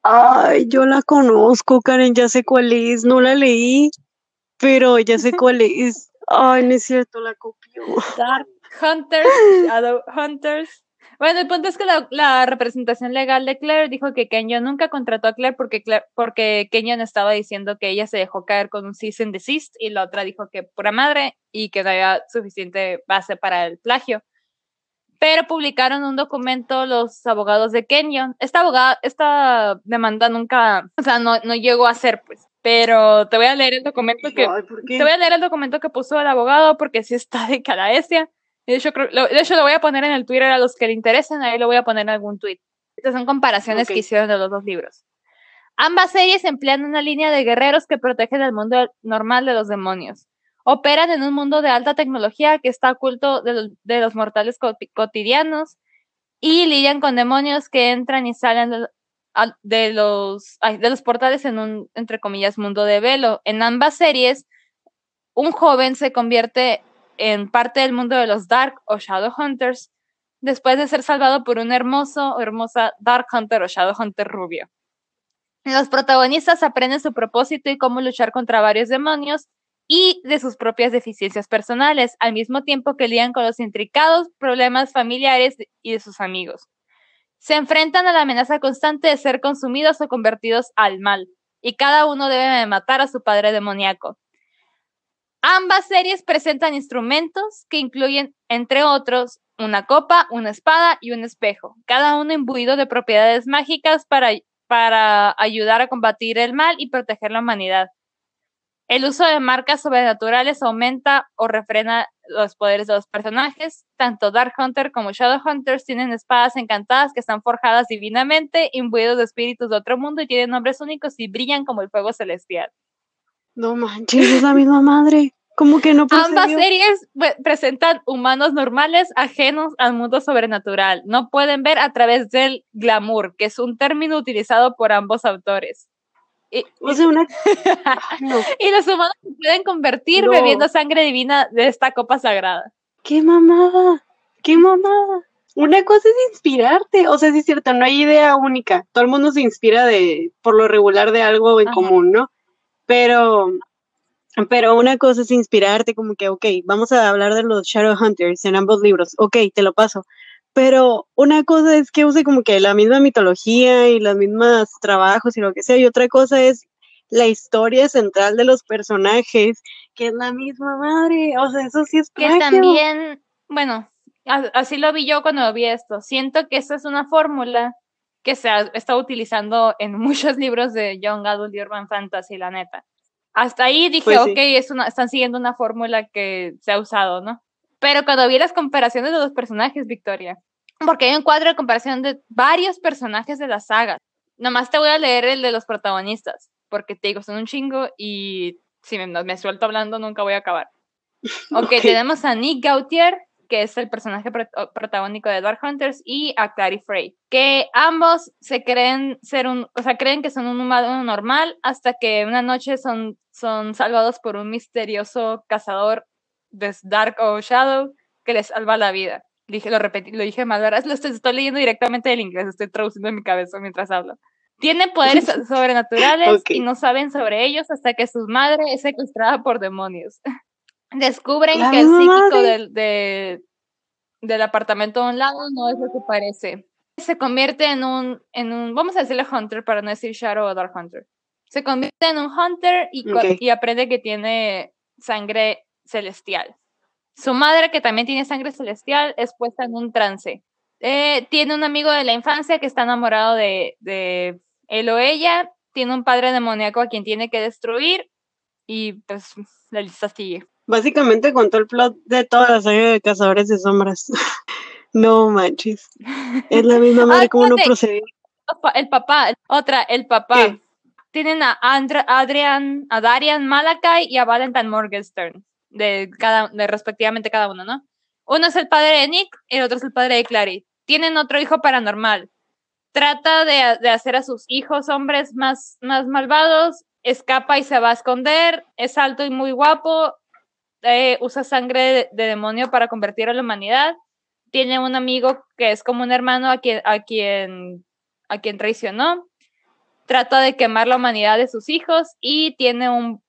Ay, yo la conozco, Karen, ya sé cuál es, no la leí, pero ya sé cuál es. Ay, no es cierto, la copió. Dark Hunters, Shadow Hunters, bueno, el punto es que la, representación legal de Claire dijo que Kenyon nunca contrató a Claire porque, porque Kenyon estaba diciendo que ella se dejó caer con un cease and desist y la otra dijo que pura madre y que no había suficiente base para el plagio. Pero publicaron un documento los abogados de Kenyon. Esta abogada, esta demanda nunca, o sea, no, no llegó a ser, pues. Pero te voy a leer el documento que te voy a leer el documento que puso el abogado porque sí está de calaesia. De hecho, lo, de hecho, lo voy a poner en el Twitter a los que le interesen, ahí lo voy a poner en algún tweet. Estas son comparaciones que hicieron de los dos libros. Ambas series emplean una línea de guerreros que protegen el mundo normal de los demonios. Operan en un mundo de alta tecnología que está oculto de, los, mortales cotidianos y lidian con demonios que entran y salen de, los, de los portales en un, entre comillas, mundo de velo. En ambas series, un joven se convierte en parte del mundo de los Dark o Shadow Hunters, después de ser salvado por un hermoso o hermosa Dark Hunter o Shadow Hunter rubio. Los protagonistas aprenden su propósito y cómo luchar contra varios demonios y de sus propias deficiencias personales, al mismo tiempo que lidian con los intricados problemas familiares y de sus amigos. Se enfrentan a la amenaza constante de ser consumidos o convertidos al mal, y cada uno debe matar a su padre demoníaco. Ambas series presentan instrumentos que incluyen, entre otros, una copa, una espada y un espejo, cada uno imbuido de propiedades mágicas para, para ayudar a combatir el mal y proteger la humanidad. El uso de marcas sobrenaturales aumenta o refrena los poderes de los personajes. Tanto Dark Hunter como Shadow Hunters tienen espadas encantadas que están forjadas divinamente, imbuidos de espíritus de otro mundo y tienen nombres únicos y brillan como el fuego celestial. No manches, es la misma madre. Como que no Ambas series presentan humanos normales ajenos al mundo sobrenatural. No pueden ver a través del glamour, que es un término utilizado por ambos autores. Y, y los humanos se pueden convertir bebiendo sangre divina de esta copa sagrada. ¡Qué mamada! ¡Qué mamada! Una cosa es inspirarte, o sea, sí es cierto, no hay idea única. Todo el mundo se inspira de, por lo regular, de algo en común, ¿no? Pero pero una cosa es inspirarte como que, ok, vamos a hablar de los Shadowhunters en ambos libros, ok, te lo paso. Pero una cosa es que use como que la misma mitología y los mismos trabajos y lo que sea, y otra cosa es la historia central de los personajes, que es la misma madre, o sea, eso sí es Que también, bueno, así lo vi yo cuando vi esto, siento que esa es una fórmula que se ha estado utilizando en muchos libros de Young Adult y Urban Fantasy, la neta. Hasta ahí dije, pues ok, es una, están siguiendo una fórmula que se ha usado, ¿no? Pero cuando vi las comparaciones de los personajes, Victoria, porque hay un cuadro de comparación de varios personajes de la saga. Nomás te voy a leer el de los protagonistas, porque te digo, son un chingo y si me, me suelto hablando nunca voy a acabar. Ok, okay. tenemos a Nick Gautier, que es el personaje protagónico de Dark Hunters, y a Clary Frey, que ambos se creen ser un, o sea, creen que son un humano normal hasta que una noche son, son salvados por un misterioso cazador de Dark o Shadow que les salva la vida. Dije, lo repetí, lo dije mal, ¿verdad? Lo estoy, estoy leyendo directamente del inglés, estoy traduciendo en mi cabeza mientras hablo. Tienen poderes sobrenaturales y no saben sobre ellos hasta que su madre es secuestrada por demonios descubren que el psíquico del, de, del apartamento de un lado no es lo que parece. Se convierte en un, en un, vamos a decirle Hunter para no decir Shadow o Dark Hunter. Se convierte en un Hunter y, y aprende que tiene sangre celestial. Su madre, que también tiene sangre celestial, es puesta en un trance. Eh, tiene un amigo de la infancia que está enamorado de, de él o ella. Tiene un padre demoníaco a quien tiene que destruir. Y pues la lista sigue. Básicamente contó el plot de toda la serie de Cazadores de Sombras. no manches. Es la misma madre, ¿cómo no procedió? El papá, otra, el papá. Tienen a Adrian, a Darian Malakai y a Valentine Morgenstern, de cada, respectivamente cada uno, ¿no? Uno es el padre de Nick y el otro es el padre de Clary. Tienen otro hijo paranormal. Trata de, de hacer a sus hijos hombres más, más malvados, escapa y se va a esconder, es alto y muy guapo, eh, usa sangre de, demonio para convertir a la humanidad. Tiene un amigo que es como un hermano a quien, a quien, a quien traicionó. Trata de quemar la humanidad de sus hijos y tiene un,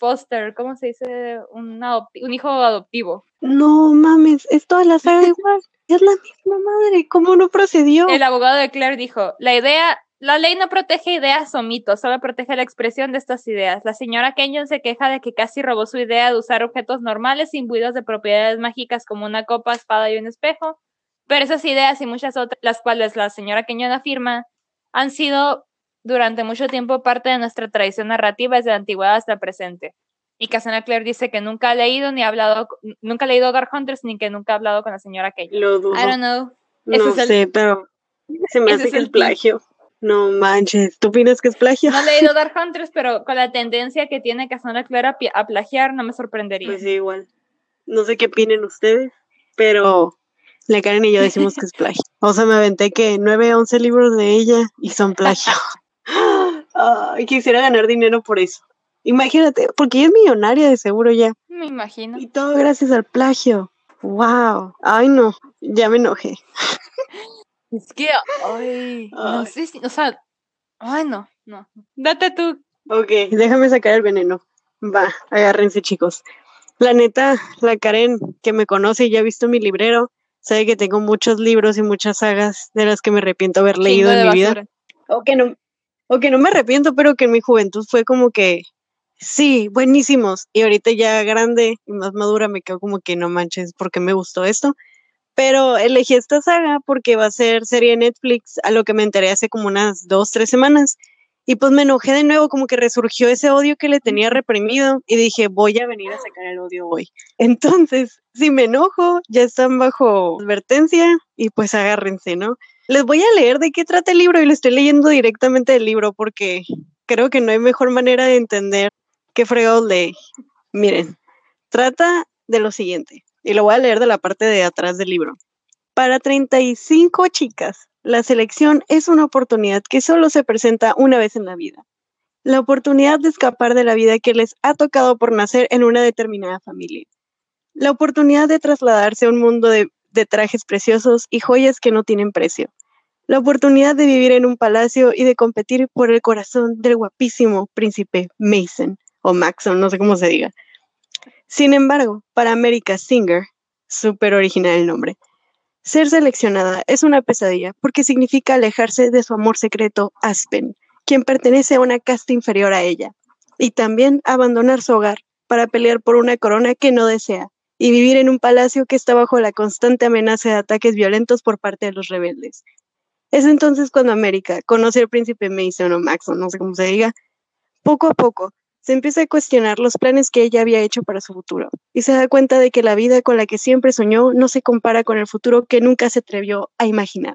foster, ¿cómo se dice? Un, un hijo adoptivo. No mames, es toda la saga igual. Es la misma madre, ¿cómo no procedió? El abogado de Claire dijo, la idea la ley no protege ideas o mitos, solo protege la expresión de estas ideas. La señora Kenyon se queja de que casi robó su idea de usar objetos normales imbuidos de propiedades mágicas como una copa, espada y un espejo, pero esas ideas y muchas otras, las cuales la señora Kenyon afirma, han sido durante mucho tiempo parte de nuestra tradición narrativa desde la antigüedad hasta el presente. Y Cassandra Clare dice que nunca ha leído ni ha hablado, nunca ha leído Dark Hunters ni que nunca ha hablado con la señora Kenyon. Lo dudo. I don't know. No sé, pero se me hace que es plagio. No manches, ¿tú opinas que es plagio? No he leído Dark Hunters, pero con la tendencia que tiene Cassandra Clara a plagiar, no me sorprendería. Pues sí, igual. No sé qué opinen ustedes, pero la Karen y yo decimos que es plagio. O sea, me aventé que 9, 11 libros de ella y son plagio. Ay, quisiera ganar dinero por eso. Imagínate, porque ella es millonaria de seguro ya. Me imagino. Y todo gracias al plagio. Wow. Ay, no, ya me enojé. Es que, ay, no sé si, o sea, ay, no, no. Date tú. Ok, déjame sacar el veneno. Va, agárrense, chicos. La neta, la Karen que me conoce y ya ha visto mi librero, sabe que tengo muchos libros y muchas sagas de las que me arrepiento haber leído en mi vida. O que no, o que no me arrepiento, pero que en mi juventud fue como que sí, buenísimos. Y ahorita ya grande y más madura me quedo como que no manches, porque me gustó esto. Pero elegí esta saga porque va a ser serie Netflix, a lo que me enteré hace como unas dos, tres semanas. Y pues me enojé de nuevo, como que resurgió ese odio que le tenía reprimido y dije, voy a venir a sacar el odio hoy. Entonces, si me enojo, ya están bajo advertencia y pues agárrense, ¿no? Les voy a leer de qué trata el libro y lo estoy leyendo directamente del libro porque creo que no hay mejor manera de entender qué fregado ley. Miren, trata de lo siguiente, y lo voy a leer de la parte de atrás del libro. Para 35 chicas, la selección es una oportunidad que solo se presenta una vez en la vida. La oportunidad de escapar de la vida que les ha tocado por nacer en una determinada familia. La oportunidad de trasladarse a un mundo de trajes preciosos y joyas que no tienen precio la oportunidad de vivir en un palacio y de competir por el corazón del guapísimo príncipe Mason o Maxon, no sé cómo se diga. Sin embargo, para America Singer, súper original el nombre, ser seleccionada es una pesadilla porque significa alejarse de su amor secreto Aspen, quien pertenece a una casta inferior a ella, y también abandonar su hogar para pelear por una corona que no desea y vivir en un palacio que está bajo la constante amenaza de ataques violentos por parte de los rebeldes, es entonces cuando América conoce al príncipe Mason o Maxon, no sé cómo se diga, poco a poco se empieza a cuestionar los planes que ella había hecho para su futuro y se da cuenta de que la vida con la que siempre soñó no se compara con el futuro que nunca se atrevió a imaginar.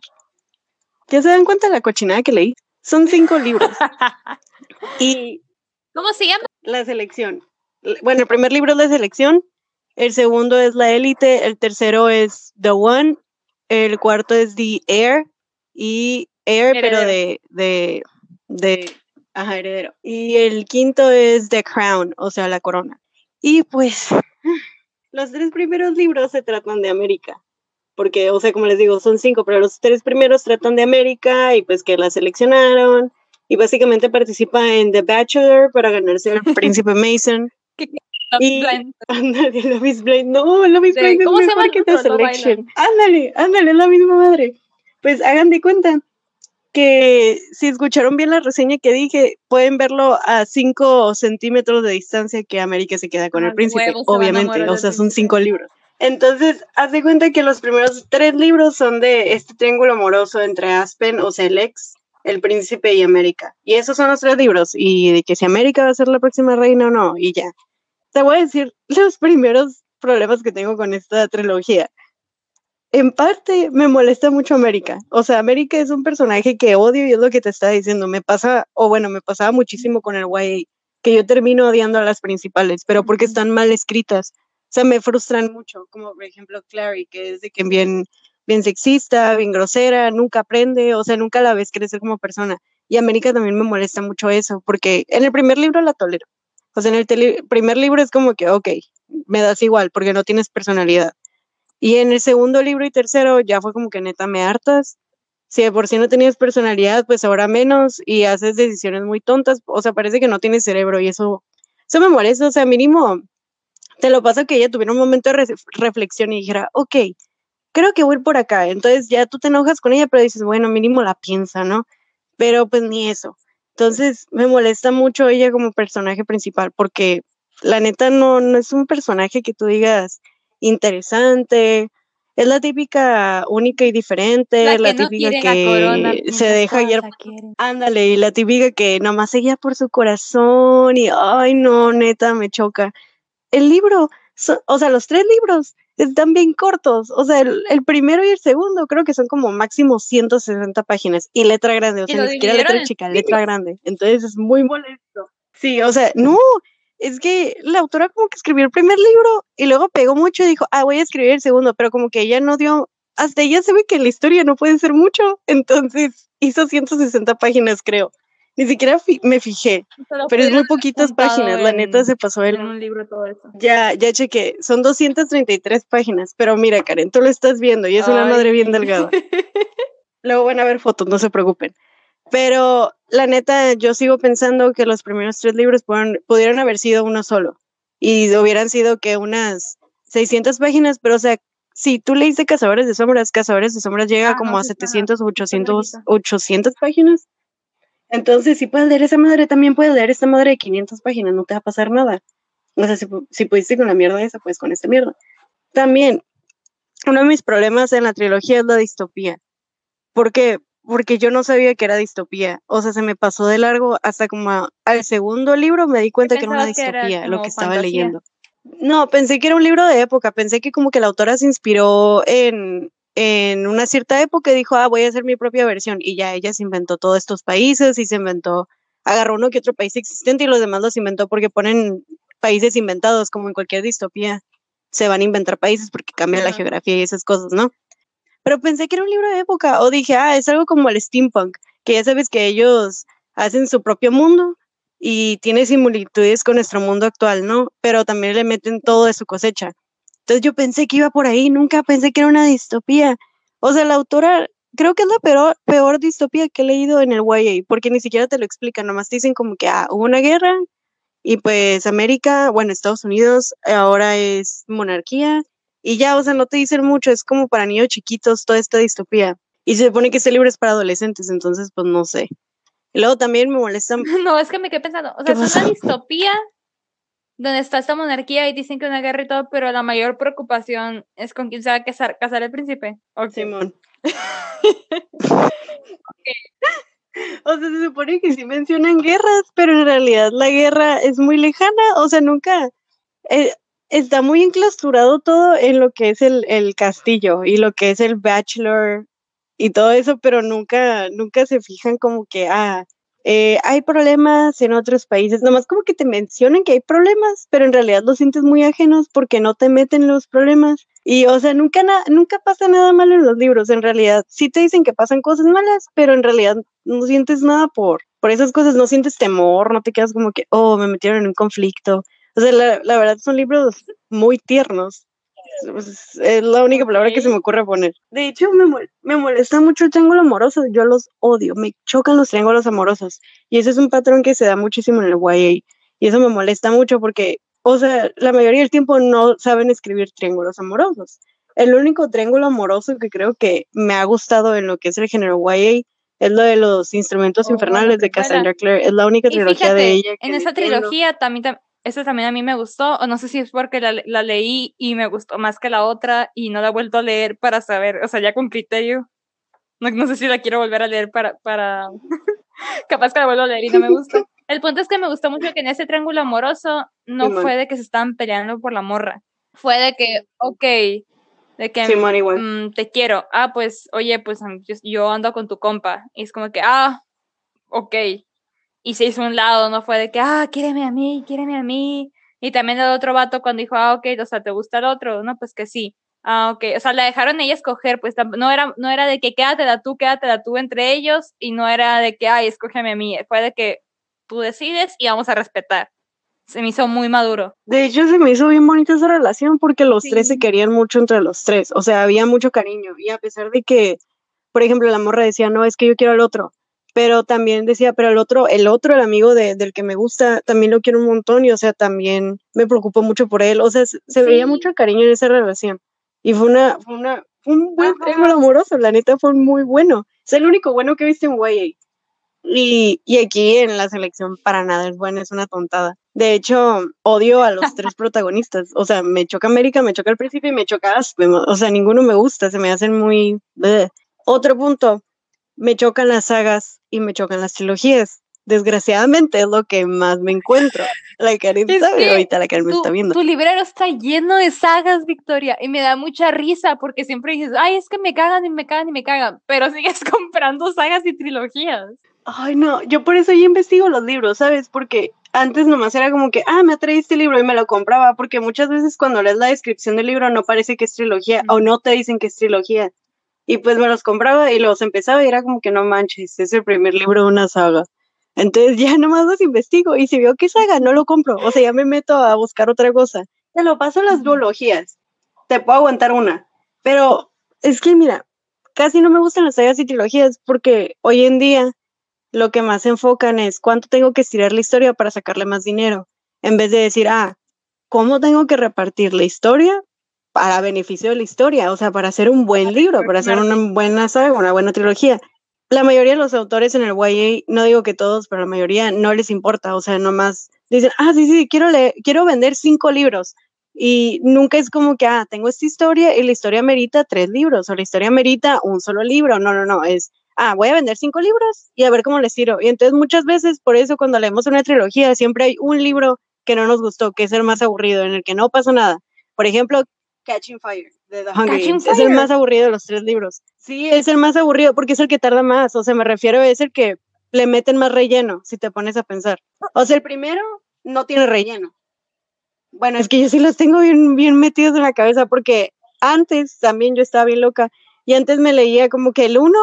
¿Ya se dan cuenta de la cochinada que leí? Son cinco libros. y ¿Cómo se llama? La selección. Bueno, el primer libro es la selección, el segundo es la élite, el tercero es The One, el cuarto es The Air, y Air, pero de, de, de, ajá, heredero. Y el quinto es The Crown, o sea, la corona. Y pues, los tres primeros libros se tratan de América, porque, o sea, como les digo, son cinco, pero los tres primeros tratan de América y pues que la seleccionaron y básicamente participa en The Bachelor para ganarse al príncipe Mason. y, ándale, la Miss Blade, no, la Miss Blade ¿Cómo es se llama el otro? No Selection. Ándale, ándale, es la misma madre pues hagan de cuenta que si escucharon bien la reseña que dije, pueden verlo a 5 centímetros de distancia que América se queda con Ah, el príncipe, van a obviamente, o sea, son príncipe. cinco libros. Entonces, haz de cuenta que los primeros tres libros son de este triángulo amoroso entre Aspen, o sea, el ex, el príncipe y América. Y esos son los tres libros, y de que si América va a ser la próxima reina o no, y ya. Te voy a decir los primeros problemas que tengo con esta trilogía en parte me molesta mucho América. O sea, América es un personaje que odio y es lo que te está diciendo. Me pasa, o bueno, me pasaba muchísimo con el YA, que yo termino odiando a las principales, pero porque están mal escritas. O sea, me frustran mucho, como por ejemplo Clary, que es de que bien, bien sexista, bien grosera, nunca aprende, o sea, nunca la ves crecer como persona. Y América también me molesta mucho eso, porque en el primer libro la tolero. O sea, en el primer libro es como que, ok, me das igual, porque no tienes personalidad. Y en el segundo libro y tercero ya fue como que neta me hartas. Si de por sí no tenías personalidad, pues ahora menos y haces decisiones muy tontas. O sea, parece que no tienes cerebro y eso, eso me molesta. O sea, mínimo, te lo pasa que ella tuviera un momento de re- reflexión y dijera, ok, creo que voy por acá. Entonces ya tú te enojas con ella, pero dices, bueno, mínimo la piensa, ¿no? Pero pues ni eso. Entonces me molesta mucho ella como personaje principal porque la neta no, no es un personaje que tú digas interesante. Es la típica única y diferente, La la, que no típica que la corona. se deja quieren. Ándale, y la típica que nomás seguía por su corazón y, ay, no, neta, me choca. El libro, so- o sea, los tres libros están bien cortos. O sea, el, el primero y el segundo creo que son como máximo 160 páginas y letra grande, o sea, ni siquiera letra chica, letra grande. Entonces es muy molesto. Sí, o sea, no, es que la autora como que escribió el primer libro y luego pegó mucho y dijo, ah, voy a escribir el segundo, pero como que ella no dio, hasta ella se ve que la historia no puede ser mucho, entonces hizo 160 páginas, creo. Ni siquiera fi- me fijé, pero es muy poquitas páginas, la neta se pasó en el... un libro todo eso. Ya, ya chequé, son 233 páginas, pero mira, Karen, tú lo estás viendo y es una madre bien delgada. Luego van a ver fotos, no se preocupen. Pero la neta, yo sigo pensando que los primeros tres libros pudieron, pudieron haber sido uno solo. Y hubieran sido que unas 600 páginas, pero o sea, si tú leíste Cazadores de Sombras, Cazadores de Sombras llega Ah, como no, a sí está- 700 o 800, larguita. 800 páginas. Entonces, si puedes leer esa madre, también puedes leer esta madre de 500 páginas, no te va a pasar nada. O sea, si, pu- si pudiste con la mierda esa, pues con esta mierda. También, uno de mis problemas en la trilogía es la distopía. ¿Por qué? Porque yo no sabía que era distopía. O sea, se me pasó de largo hasta como a- al segundo libro me di cuenta que era una pensabas que era distopía lo que estaba fantasía? leyendo. No, pensé que era un libro de época. Pensé que como que la autora se inspiró en, en una cierta época y dijo, ah, voy a hacer mi propia versión. Y ya ella se inventó todos estos países y se inventó agarró uno que otro país existente y los demás los inventó porque ponen países inventados, como en cualquier distopía. Se van a inventar países porque cambia la geografía y esas cosas, ¿no? Pero pensé que era un libro de época, o dije, ah, es algo como el steampunk, que ya sabes que ellos hacen su propio mundo y tiene similitudes con nuestro mundo actual, ¿no? Pero también le meten todo de su cosecha. Entonces yo pensé que iba por ahí, nunca pensé que era una distopía. O sea, la autora creo que es la peor, peor distopía que he leído en el YA, porque ni siquiera te lo explican, nomás te dicen como que ah, hubo una guerra y pues América, bueno, Estados Unidos ahora es monarquía y ya, o sea, no te dicen mucho, es como para niños chiquitos toda esta distopía. Y se supone que este libro es para adolescentes, entonces pues no sé. Y luego también me molesta. No, es que me quedé pensando, o sea, es una distopía donde está esta monarquía y dicen que una guerra y todo, pero la mayor preocupación es con quién se va a casar, casar el príncipe. Simón. O sea, se supone que sí mencionan guerras, pero en realidad la guerra es muy lejana, o sea, nunca eh, está muy enclausurado todo en lo que es el, el, castillo y lo que es el bachelor y todo eso, pero nunca, nunca se fijan como que, ah, eh, hay problemas en otros países, nomás como que te mencionan que hay problemas, pero en realidad los sientes muy ajenos porque no te meten los problemas. Y, o sea, nunca, nunca pasa nada malo en los libros, en realidad. Sí te dicen que pasan cosas malas, pero en realidad no sientes nada por, por esas cosas, no sientes temor, no te quedas como que, oh, me metieron en un conflicto. O sea, la, la verdad son libros muy tiernos. Pues, es la única palabra que se me ocurre poner. De hecho, me, me molesta mucho el triángulo amoroso. Yo los odio. Me chocan los triángulos amorosos. Y ese es un patrón que se da muchísimo en el YA. Y eso me molesta mucho porque, o sea, la mayoría del tiempo no saben escribir triángulos amorosos. El único triángulo amoroso que creo que me ha gustado en lo que es el género YA es lo de los instrumentos oh, infernales de Cassandra Clare. Es la única trilogía de ella. en esa trilogía también, esa también a mí me gustó, o no sé si es porque la, la, leí y me gustó más que la otra y no la he vuelto a leer para saber, o sea, ya con criterio. No, no sé si la quiero volver a leer para, para... capaz que la vuelvo a leer y no me gusta. El punto es que me gustó mucho que en ese triángulo amoroso no fue de que se estaban peleando por la morra. Fue de que, ok, de que mm, te quiero. Ah, pues, oye, pues yo, yo ando con tu compa. Y es como que, ah, ok y se hizo un lado, no fue de que, ah, quiéreme a mí, quiéreme a mí. Y también el otro vato cuando dijo, ah, ok, o sea, ¿te gusta el otro? No, pues que sí. Ah, ok, o sea, la dejaron ella escoger, pues no era, no era de que quédatela tú, quédatela tú entre ellos, y no era de que, ay, escógeme a mí, fue de que tú decides y vamos a respetar. Se me hizo muy maduro. De hecho, se me hizo bien bonita esa relación porque los tres se querían mucho entre los tres, o sea, había mucho cariño, y a pesar de que, por ejemplo, la morra decía, no, es que yo quiero al otro, pero también decía, pero el otro, el otro, el amigo de, del que me gusta, también lo quiero un montón y, o sea, también me preocupo mucho por él, o sea, se, veía mucho cariño en esa relación y fue una, fue una, un buen triángulo amoroso, la neta fue muy bueno, es el único bueno que he visto en YA. Y, y aquí en la selección para nada es buena, es una tontada. De hecho, odio a los tres protagonistas. O sea, me choca América, me choca el príncipe y me choca Aspen. O sea, ninguno me gusta, se me hacen muy... Otro punto, me chocan las sagas y me chocan las trilogías. Desgraciadamente es lo que más me encuentro. La Karen sabe, ahorita la Karen me está viendo. Tu librero está lleno de sagas, Victoria, y me da mucha risa porque siempre dices, ay, es que me cagan y me cagan y me cagan, pero sigues comprando sagas y trilogías. Ay, no, yo por eso ya investigo los libros, ¿sabes? Porque antes nomás era como que, ah, me atrae este libro y me lo compraba, porque muchas veces cuando lees la descripción del libro no parece que es trilogía o no te dicen que es trilogía. Y pues me los compraba y los empezaba y era como que no manches, es el primer libro de una saga. Entonces ya nomás los investigo y si veo que saga, no lo compro. O sea, ya me meto a buscar otra cosa. Te lo paso las biologías. Te puedo aguantar una. Pero es que mira, casi no me gustan las sagas y trilogías porque hoy en día lo que más se enfocan es cuánto tengo que estirar la historia para sacarle más dinero. En vez de decir, ah, ¿cómo tengo que repartir la historia para beneficio de la historia, o sea, para hacer un buen libro, para hacer una buena saga, una buena trilogía. La mayoría de los autores en el YA, no digo que todos, pero la mayoría no les importa, o sea, nomás dicen, ah, sí, sí, quiero leer, quiero vender cinco libros. Y nunca es como que, ah, tengo esta historia y la historia merita tres libros, o la historia merita un solo libro. No, no, no, es, ah, voy a vender cinco libros y a ver cómo les tiro. Y entonces muchas veces, por eso cuando leemos una trilogía, siempre hay un libro que no nos gustó, que es el más aburrido, en el que no pasa nada. Por ejemplo, Catching Fire de The Hunger Games. Es el más aburrido de los tres libros. Sí, es el más aburrido porque es el que tarda más. O sea, me refiero, es el que le meten más relleno, si te pones a pensar. O sea, el primero no tiene relleno. Bueno, es que yo sí los tengo bien, bien metidos en la cabeza porque antes también yo estaba bien loca y antes me leía como que el 1,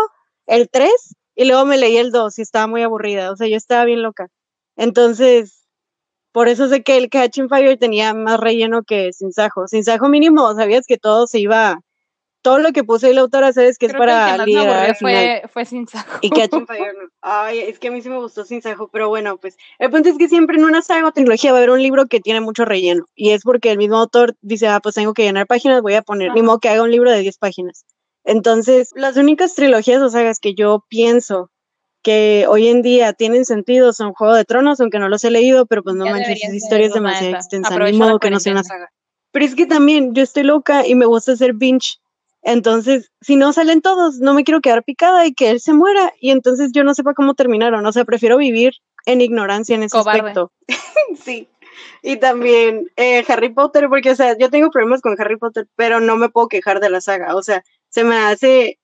el 3 y luego me leía el 2 y estaba muy aburrida. O sea, yo estaba bien loca. Entonces, por eso sé que el Catching Fire tenía más relleno que Sin Sajo. Sin Sajo mínimo, sabías que todo se iba todo lo que puse ahí la autora, sabes que es para que liderar fue, fue sin sajo. Y Catching Fire no. Ay, es que a mí sí me gustó sin sajo, pero bueno, pues el punto es que siempre en una saga o tecnología va a haber un libro que tiene mucho relleno. Y es porque el mismo autor dice, ah, pues tengo que llenar páginas, voy a poner, ni modo que haga un libro de 10 páginas. Entonces, las únicas trilogías o sagas que yo pienso que hoy en día tienen sentido son Juego de Tronos, aunque no los he leído, pero pues no manches, esa historia es demasiado extensa, ni modo que no sea una saga. Pero es que también yo estoy loca y me gusta hacer binge entonces, si no salen todos, no me quiero quedar picada y que él se muera y entonces yo no sepa cómo terminaron. O sea, prefiero vivir en ignorancia en ese aspecto. sí. Y también eh, Harry Potter, porque, o sea, yo tengo problemas con Harry Potter, pero no me puedo quejar de la saga. O sea, se me hace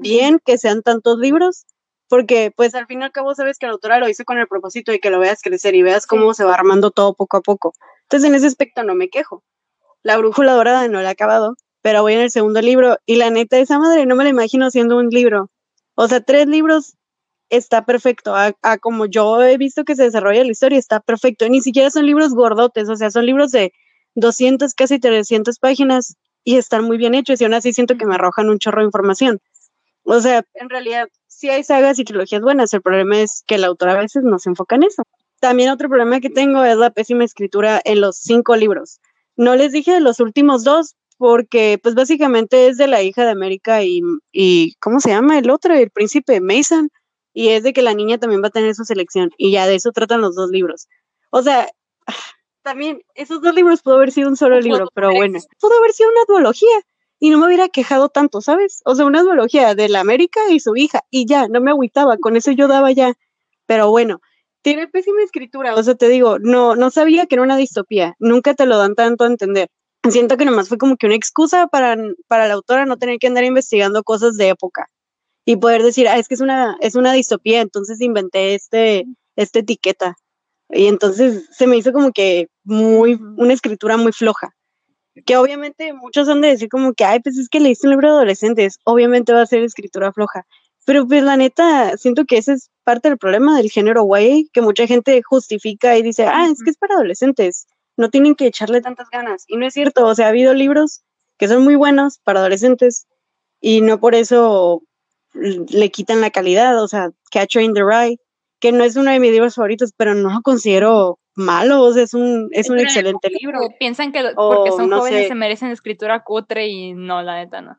bien que sean tantos libros, porque pues al fin y al cabo sabes que la autora lo hizo con el propósito de que lo veas crecer y veas cómo se va armando todo poco a poco. Entonces, en ese aspecto no me quejo. La brújula dorada no la he acabado, pero voy en el segundo libro y la neta, esa madre no me la imagino siendo un libro. O sea, tres libros está perfecto. A, como yo he visto que se desarrolla la historia, está perfecto. Ni siquiera son libros gordotes, o sea, son libros de 200, casi 300 páginas y están muy bien hechos y aún así siento que me arrojan un chorro de información. O sea, en realidad sí hay sagas y trilogías buenas, el problema es que el autor a veces no se enfoca en eso. También otro problema que tengo es la pésima escritura en los cinco libros. No les dije de los últimos dos porque pues básicamente es de la hija de América y, y ¿cómo se llama el otro? El príncipe Mason, y es de que la niña también va a tener su selección, y ya de eso tratan los dos libros. O sea, también esos dos libros pudo haber sido un solo libro, pero bueno, pudo haber sido una duología y no me hubiera quejado tanto, ¿sabes? O sea, una duología de la América y su hija, y ya, no me agüitaba, con eso yo daba ya. Pero bueno, tiene pésima escritura, o sea, te digo, no, no sabía que era una distopía, nunca te lo dan tanto a entender siento que nomás fue como que una excusa para, para la autora no tener que andar investigando cosas de época y poder decir, ah, es que es una, es una distopía, entonces inventé este, esta etiqueta. Y entonces se me hizo como que muy, una escritura muy floja. Que obviamente muchos han de decir como que, ay, pues es que leíste un libro de adolescentes, obviamente va a ser escritura floja. Pero pues la neta, siento que ese es parte del problema del género YA, que mucha gente justifica y dice, ah, es que es para adolescentes no tienen que echarle tantas ganas. Y no es cierto, o sea, ha habido libros que son muy buenos para adolescentes y no por eso le quitan la calidad, o sea, Catcher in the Rye, que no es uno de mis libros favoritos, pero no lo considero malo, o sea, es un, es un excelente libro. Piensan que porque son jóvenes se merecen escritura cutre y no, la neta no.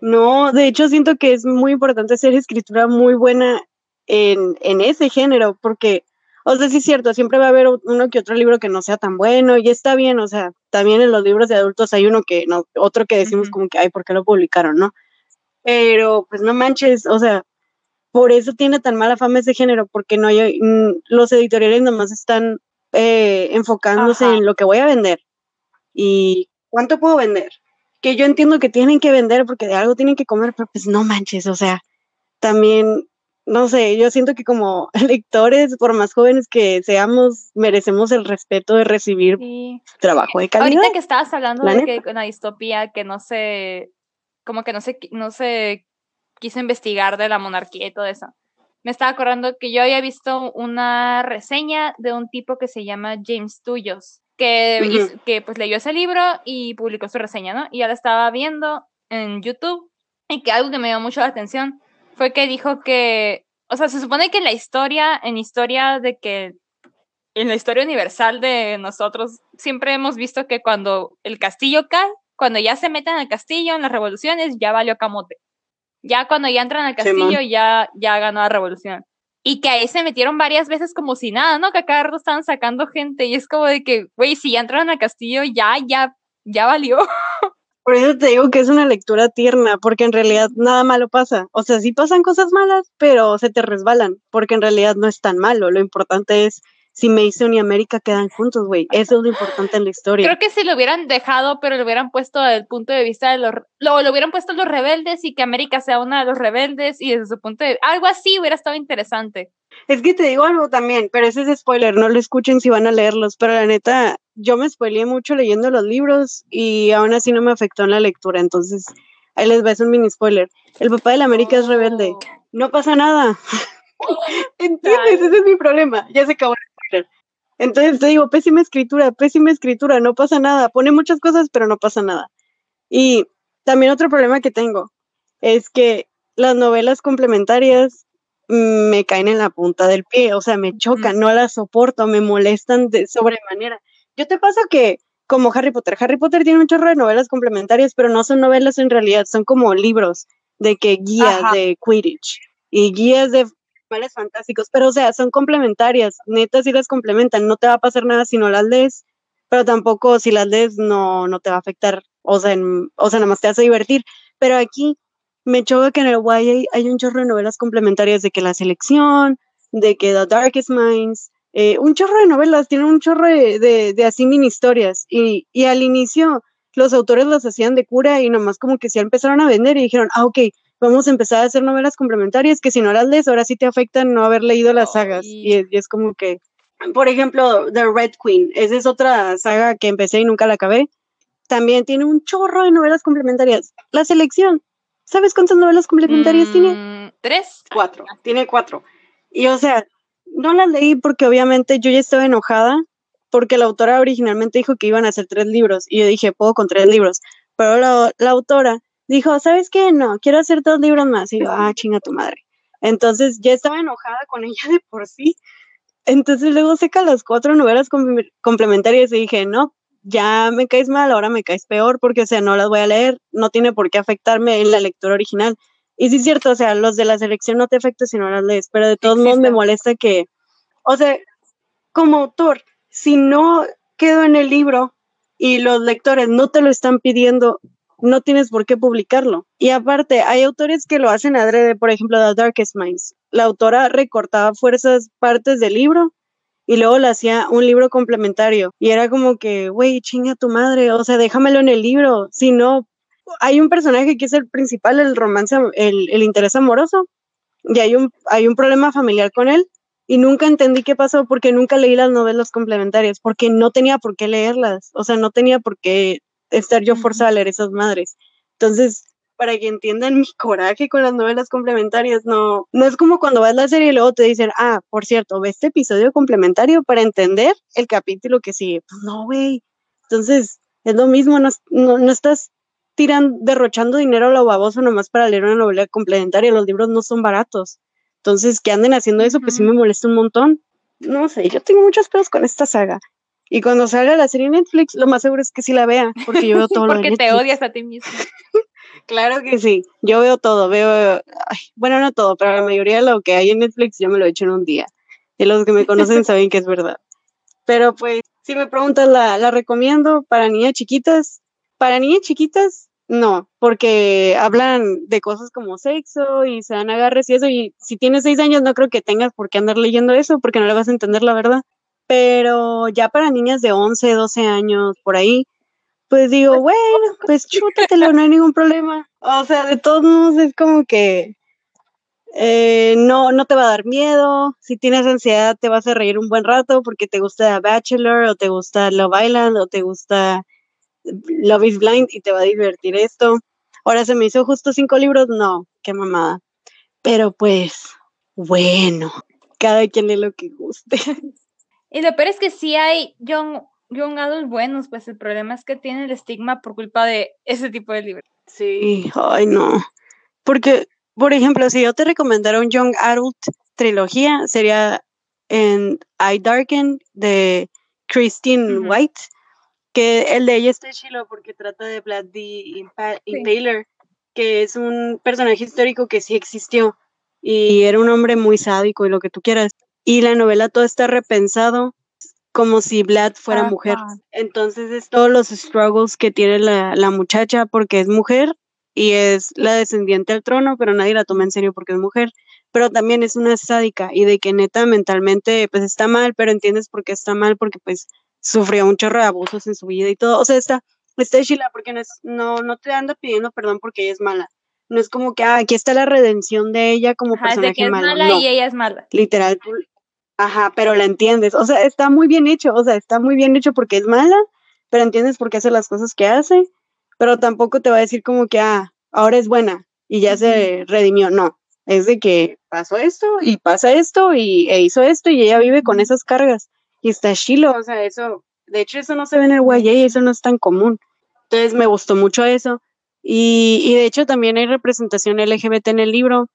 No, de hecho siento que es muy importante hacer escritura muy buena en, en ese género, porque o sea, sí es cierto, siempre va a haber uno que otro libro que no sea tan bueno y está bien, o sea, también en los libros de adultos hay uno que no, otro que decimos como que, ay, ¿por qué lo publicaron, no? Pero, pues no manches, o sea, por eso tiene tan mala fama ese género, porque no hay, mm, los editoriales nomás están eh, enfocándose en lo que voy a vender y cuánto puedo vender. Que yo entiendo que tienen que vender porque de algo tienen que comer, pero pues no manches, o sea, también no sé, yo siento que como lectores, por más jóvenes que seamos, merecemos el respeto de recibir trabajo de calidad. Ahorita que estabas hablando de que una distopía que no se, como que no se, no se quiso investigar de la monarquía y todo eso. Me estaba acordando que yo había visto una reseña de un tipo que se llama James Tuyos, que, que pues leyó ese libro y publicó su reseña, ¿no? Y ya la estaba viendo en YouTube y que algo que me llamó mucho la atención fue que dijo que, o sea, se supone que en la historia, en historia de que, en la historia universal de nosotros, siempre hemos visto que cuando el castillo cae, cuando ya se meten al castillo en las revoluciones, ya valió camote. Ya cuando ya entran al castillo, ya, ya ganó la revolución. Y que ahí se metieron varias veces como si nada, ¿no? Que a cada rato estaban sacando gente. Y es como de que, güey, si ya entraron al castillo, ya, ya, ya valió. Por eso te digo que es una lectura tierna, porque en realidad nada malo pasa. O sea, sí pasan cosas malas, pero se te resbalan, porque en realidad no es tan malo. Lo importante es si Mason y América quedan juntos, güey. Eso es lo importante en la historia. Creo que si lo hubieran dejado, pero lo hubieran puesto desde el punto de vista de los... Lo, lo hubieran puesto los rebeldes y que América sea una de los rebeldes y desde su punto de... Algo así hubiera estado interesante. Es que te digo algo también, pero ese es spoiler, no lo escuchen si van a leerlos, pero la neta, yo me spoileé mucho leyendo los libros y aún así no me afectó en la lectura, entonces ahí les va, es un mini spoiler. El papá de la América es rebelde, no pasa nada. ¿Entiendes? Ese es mi problema, ya se acabó Entonces te digo, pésima escritura, pésima escritura, no pasa nada, pone muchas cosas, pero no pasa nada. Y también otro problema que tengo es que las novelas complementarias mm, me caen en la punta del pie, o sea, me chocan, no las soporto, me molestan de sobremanera. Yo te paso que, como Harry Potter, Harry Potter tiene un chorro de novelas complementarias, pero no son novelas en realidad, son como libros de que guías Ajá. de Quidditch y guías de fantásticos, pero o sea, son complementarias, neta sí las complementan, no te va a pasar nada si no las lees, pero tampoco si las lees no, no te va a afectar, o sea, en- o sea, nada más te hace divertir, pero aquí me choca que en el YA hay un chorro de novelas complementarias de que la selección, de que The Darkest Minds, eh, un chorro de novelas, tienen un chorro de, de, de así mini historias. Y, y al inicio los autores las hacían de cura y nomás como que se empezaron a vender y dijeron, ah, ok, vamos a empezar a hacer novelas complementarias que si no las lees, ahora sí te afectan no haber leído las sagas. Y es, y es como que, por ejemplo, The Red Queen, esa es otra saga que empecé y nunca la acabé. También tiene un chorro de novelas complementarias. La selección, ¿sabes cuántas novelas complementarias tiene? Mm, ¿Tres? Cuatro, tiene cuatro. Y o sea, no las leí porque obviamente yo ya estaba enojada porque la autora originalmente dijo que iban a hacer tres libros y yo dije, puedo con tres libros. Pero la, la autora dijo, ¿sabes qué? No, quiero hacer dos libros más. Y yo, ah, chinga tu madre. Entonces ya estaba enojada con ella de por sí. Entonces luego saca las cuatro novelas com- complementarias y dije, no, ya me caes mal, ahora me caes peor porque, o sea, no las voy a leer, no tiene por qué afectarme en la lectura original. Y sí es cierto, o sea, los de la selección no te afectan si no las lees, pero de todos modos me molesta que, o sea, como autor, si no quedó en el libro y los lectores no te lo están pidiendo, no tienes por qué publicarlo. Y aparte, hay autores que lo hacen adrede, por ejemplo, The Darkest Minds. La autora recortaba fuerzas partes del libro y luego le hacía un libro complementario. Y era como que, güey, chinga tu madre, o sea, déjamelo en el libro. Si no, hay un personaje que es el principal, el romance, el, el interés amoroso, y hay un, hay un problema familiar con él. Y nunca entendí qué pasó porque nunca leí las novelas complementarias, porque no tenía por qué leerlas, o sea, no tenía por qué estar yo forzada a leer esas madres. Entonces, para que entiendan mi coraje con las novelas complementarias, no, no es como cuando ves la serie y luego te dicen, ah, por cierto, ve este episodio complementario para entender el capítulo que sigue. Pues no, güey. Entonces, es lo mismo, no, no, no estás tirando, derrochando dinero a lo baboso nomás para leer una novela complementaria. Los libros no son baratos. Entonces, que anden haciendo eso, pues sí me molesta un montón. No sé, yo tengo muchos pedos con esta saga. Y cuando salga la serie Netflix, lo más seguro es que sí la vea, porque yo veo todo lo Porque te odias a ti mismo. Claro que sí, yo veo todo, veo, ay, bueno, no todo, pero la mayoría de lo que hay en Netflix yo me lo he hecho en un día. Y los que me conocen saben que es verdad. Pero pues, si me preguntas, ¿la, la recomiendo para niñas chiquitas? Para niñas chiquitas, no, porque hablan de cosas como sexo y se dan agarres y eso, y si tienes seis años no creo que tengas por qué andar leyendo eso, porque no le vas a entender la verdad. Pero ya para niñas de 11, 12 años, por ahí, pues digo, bueno, pues chútatelo, no hay ningún problema. O sea, de todos modos es como que eh, no, no te va a dar miedo. Si tienes ansiedad, te vas a reír un buen rato porque te gusta Bachelor o te gusta Love Island o te gusta Love is Blind y te va a divertir esto. Ahora se me hizo justo cinco libros, no, qué mamada. Pero pues, bueno, cada quien lee lo que guste. Y lo peor es que sí hay young, young adults buenos, pues el problema es que tienen el estigma por culpa de ese tipo de libros. Sí, ay no. Porque, por ejemplo, si yo te recomendara un Young Adult trilogía, sería en I Darken de Christine. White, que el de ella está chilo porque trata de Vlad D. Impa- Sí. Impaler, que es un personaje histórico que sí existió y era un hombre muy sádico y lo que tú quieras. Y la novela todo está repensado como si Vlad fuera mujer. Entonces es todos los struggles que tiene la, la muchacha porque es mujer y es la descendiente al trono, pero nadie la toma en serio porque es mujer. Pero también es una sádica y de que neta mentalmente pues está mal, pero entiendes por qué está mal porque pues sufrió un chorro de abusos en su vida y todo. O sea, está, está chila porque no, es, no, no te anda pidiendo perdón porque ella es mala. no es como que ah, aquí está la redención de ella como Ajá, es de personaje que es mala no, y ella es mala. literal, tú- ajá, pero la entiendes. O sea, está muy bien hecho, o sea, está muy bien hecho porque es mala, pero entiendes por qué hace las cosas que hace, pero tampoco te va a decir como que, ah, ahora es buena y ya se redimió. No, es de que pasó esto y pasa esto y e hizo esto y ella vive con esas cargas y está chilo, o sea, eso, de hecho eso no se ve en el YA, eso no es tan común. Entonces me gustó mucho eso. Y, y de hecho también hay representación LGBT en el libro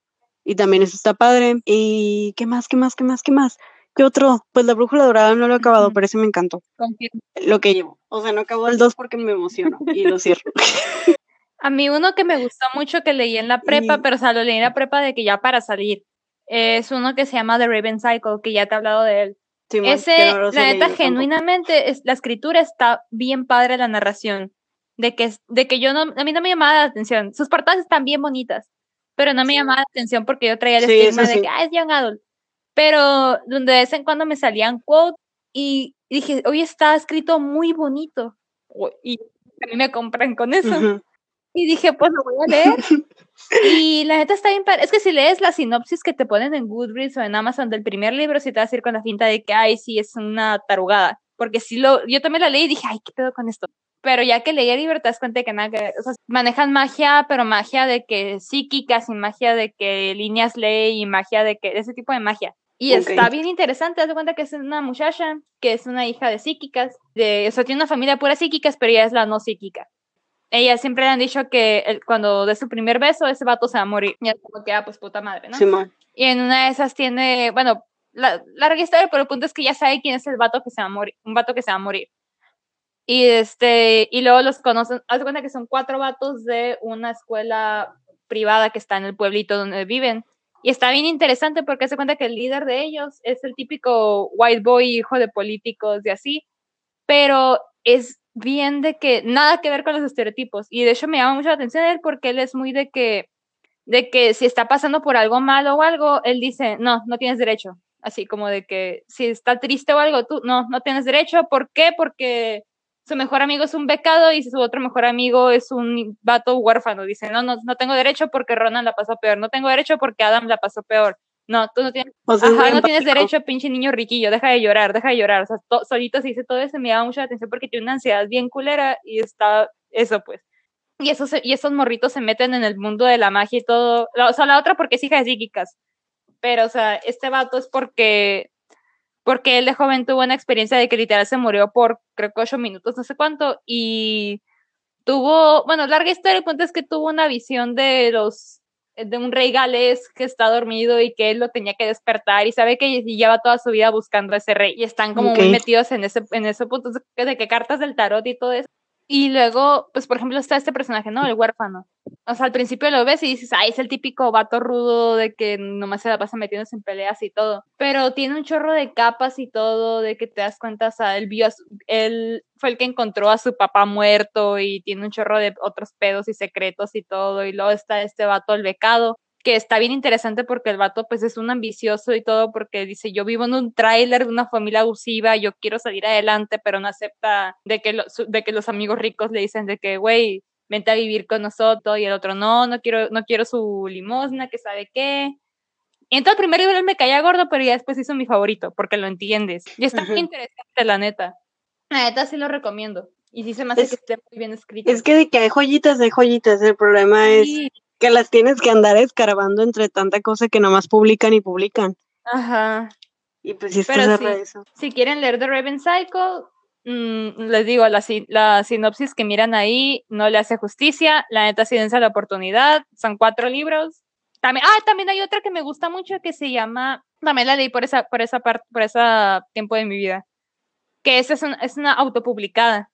y también eso está padre. ¿Y qué más, qué más, qué más, qué más? ¿Qué otro? Pues la brújula dorada no lo he acabado, pero ese me encantó. Confirmo. Lo que llevo. O sea, no acabó el 2 porque me emociono y lo cierro. A mí uno que me gustó mucho que leí en la prepa, Y- pero o sea, lo leí en la prepa de que ya para salir, es uno que se llama The Raven Cycle, que ya te he hablado de él. Simón, Ese, no la neta, genuinamente, es, la escritura está bien padre, la narración. De que, de que yo no, a mí no me llamaba la atención. Sus portadas están bien bonitas, pero no me Sí. llamaba la atención porque yo traía el Sí, estigma de sí. que, ah, es young adult. Pero donde de vez en cuando me salían quotes y dije, oye, está escrito muy bonito. Y a mí me compran con eso. Y dije, pues lo voy a leer. Y la neta está bien. Es que si lees la sinopsis que te ponen en Goodreads o en Amazon del primer libro, sí te vas a ir con la finta de que, ay, sí, es una tarugada. Porque sí lo, yo también la leí y dije, ay, ¿qué pedo con esto? Pero ya que leí el libro te das cuenta de que nada que ver. O sea, manejan magia, pero magia de que psíquica, sin magia de que líneas ley y magia de que, ese tipo de magia. Y está bien interesante, te das cuenta que es una muchacha, que es una hija de psíquicas, de, o sea, tiene una familia pura psíquicas, pero ella es la no psíquica ella siempre le han dicho que el- cuando dé su primer beso, ese vato se va a morir. Y es como que, ah, pues puta madre, ¿no? Simón. Y en una de esas tiene, bueno, la, larga historia, pero el punto es que ya sabe quién es el vato que se va a morir, un vato que se va a morir. Y este, y luego los conocen, haz de cuenta que son cuatro vatos de una escuela privada que está en el pueblito donde viven. Y está bien interesante porque hace cuenta que el líder de ellos es el típico white boy, hijo de políticos y así, pero es bien de que nada que ver con los estereotipos. Y de hecho me llama mucho la atención él porque él es muy de que, de que si está pasando por algo malo o algo, él dice, no, no tienes derecho. Así como de que si está triste o algo, tú no, no tienes derecho. ¿Por qué? Porque su mejor amigo es un becado y su otro mejor amigo es un vato huérfano. Dice, no, no, no tengo derecho porque Ronan la pasó peor. No tengo derecho porque Adam la pasó peor. No, tú no tienes O sea, Ajá, no tienes derecho, pinche niño riquillo, deja de llorar, deja de llorar. O sea, to- solito se dice todo eso, me llama mucho la atención porque tiene una ansiedad bien culera y está eso, pues. Y esos, y esos morritos se meten en el mundo de la magia y todo. O sea, la otra porque es hija de psíquicas. Pero, o sea, este vato es porque, porque él de joven tuvo una experiencia de que literal se murió por, creo que ocho minutos, no sé cuánto, y tuvo, bueno, larga historia, el punto es que tuvo una visión de los de un rey galés que está dormido y que él lo tenía que despertar y sabe que lleva toda su vida buscando a ese rey y están como muy metidos en ese en ese punto de que cartas del tarot y todo eso. Y luego pues por ejemplo está este personaje no el huérfano o sea al principio lo ves y dices ay es el típico vato rudo de que nomás se la pasa metiéndose en peleas y todo pero tiene un chorro de capas y todo de que te das cuenta o él vio él fue el que encontró a su papá muerto y tiene un chorro de otros pedos y secretos y todo y luego está este vato el becado que está bien interesante porque el vato pues es un ambicioso y todo porque dice yo vivo en un tráiler de una familia abusiva, yo quiero salir adelante, pero no acepta de que, lo- de que los amigos ricos le dicen de que, güey, vente a vivir con nosotros y el otro no, no quiero, no quiero su limosna, que sabe qué. Y entonces el primer libro me caía gordo, pero ya después hizo mi favorito porque lo entiendes. Y está muy interesante, la neta. La neta sí lo recomiendo. Y sí se me hace Es- que esté muy bien escrito. Es que de que hay joyitas, hay joyitas. El problema es Sí, que las tienes que andar escarbando entre tanta cosa que nomás publican y publican. Ajá. Y pues Pero sí. eso. si quieren leer The Raven Cycle, mm, les digo, la, la sinopsis que miran ahí no le hace justicia. La neta, sí dense la oportunidad. Son cuatro libros. También, ah, también hay otra que me gusta mucho que se llama, también la leí por esa, por esa parte, por ese tiempo de mi vida. Que esa es, un- es una autopublicada.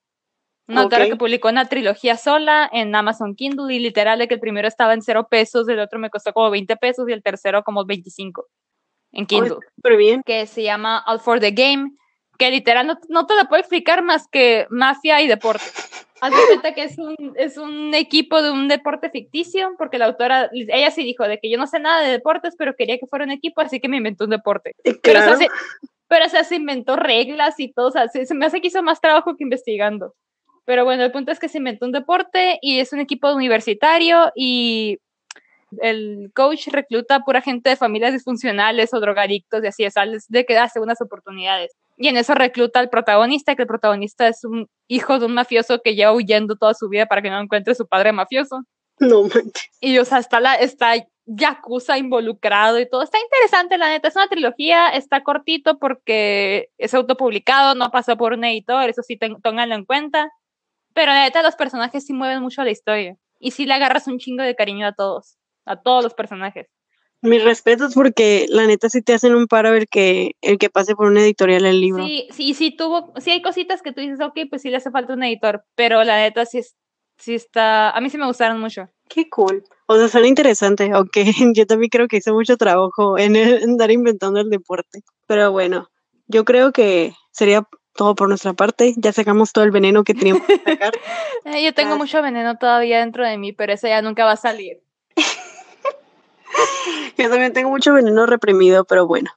Una autora Ok. que publicó una trilogía sola en Amazon Kindle y literal de que el primero estaba en cero pesos, el otro me costó como 20 pesos y el tercero como 25 en Kindle Súper bien. que se llama All for the Game, que literal no, no te la puedo explicar más que mafia y deporte. Haz de cuenta que es un, es un equipo de un deporte ficticio, porque la autora, ella sí dijo de que yo no sé nada de deportes, pero quería que fuera un equipo, así que me inventó un deporte. Eh, Pero, o sea, Claro. se, pero o sea, se inventó reglas y todo, o sea, se, se me hace que hizo más trabajo que investigando. Pero bueno, el punto es que se inventó un deporte y es un equipo universitario y el coach recluta pura gente de familias disfuncionales o drogadictos y así es, de que da segundas oportunidades. Y en eso recluta al protagonista, que el protagonista es un hijo de un mafioso que lleva huyendo toda su vida para que no encuentre su padre mafioso. No manches. Y o sea, está la, está Yakuza involucrado y todo. Está interesante, la neta. Es una trilogía, está cortito porque es autopublicado, no pasó por un editor, eso sí, tónganlo en cuenta. Pero la neta, los personajes sí mueven mucho la historia. Y sí le agarras un chingo de cariño a todos, a todos los personajes. Mis respetos porque la neta sí te hacen un paro ver que el que pase por una editorial el libro. Sí, sí, sí tuvo, sí hay cositas que tú dices, ok, pues sí le hace falta un editor, pero la neta sí es, sí está, a mí sí me gustaron mucho. Qué cool. O sea, suena interesante, aunque yo también creo que hice mucho trabajo en, andar inventando el deporte. Pero bueno, yo creo que sería todo por nuestra parte. Ya sacamos todo el veneno que teníamos que sacar. Eh, yo tengo mucho veneno todavía dentro de mí, pero eso ya nunca va a salir. Yo también tengo mucho veneno reprimido, pero bueno.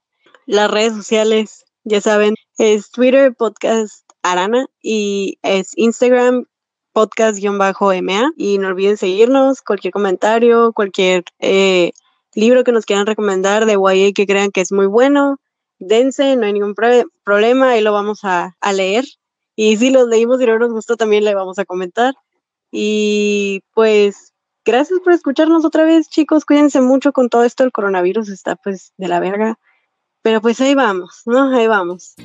Las redes sociales, ya saben, es Twitter Podcast Arana y es Instagram podcast-ma y no olviden seguirnos, cualquier comentario, cualquier eh, libro que nos quieran recomendar de YA que crean que es muy bueno, dense, no hay ningún problema, y lo vamos a, a, leer. Y si los leímos y no nos gustó, también le vamos a comentar. Y pues gracias por escucharnos otra vez, chicos. Cuídense mucho con todo esto. El coronavirus está pues de la verga. Pero pues ahí vamos, ¿no? Ahí vamos.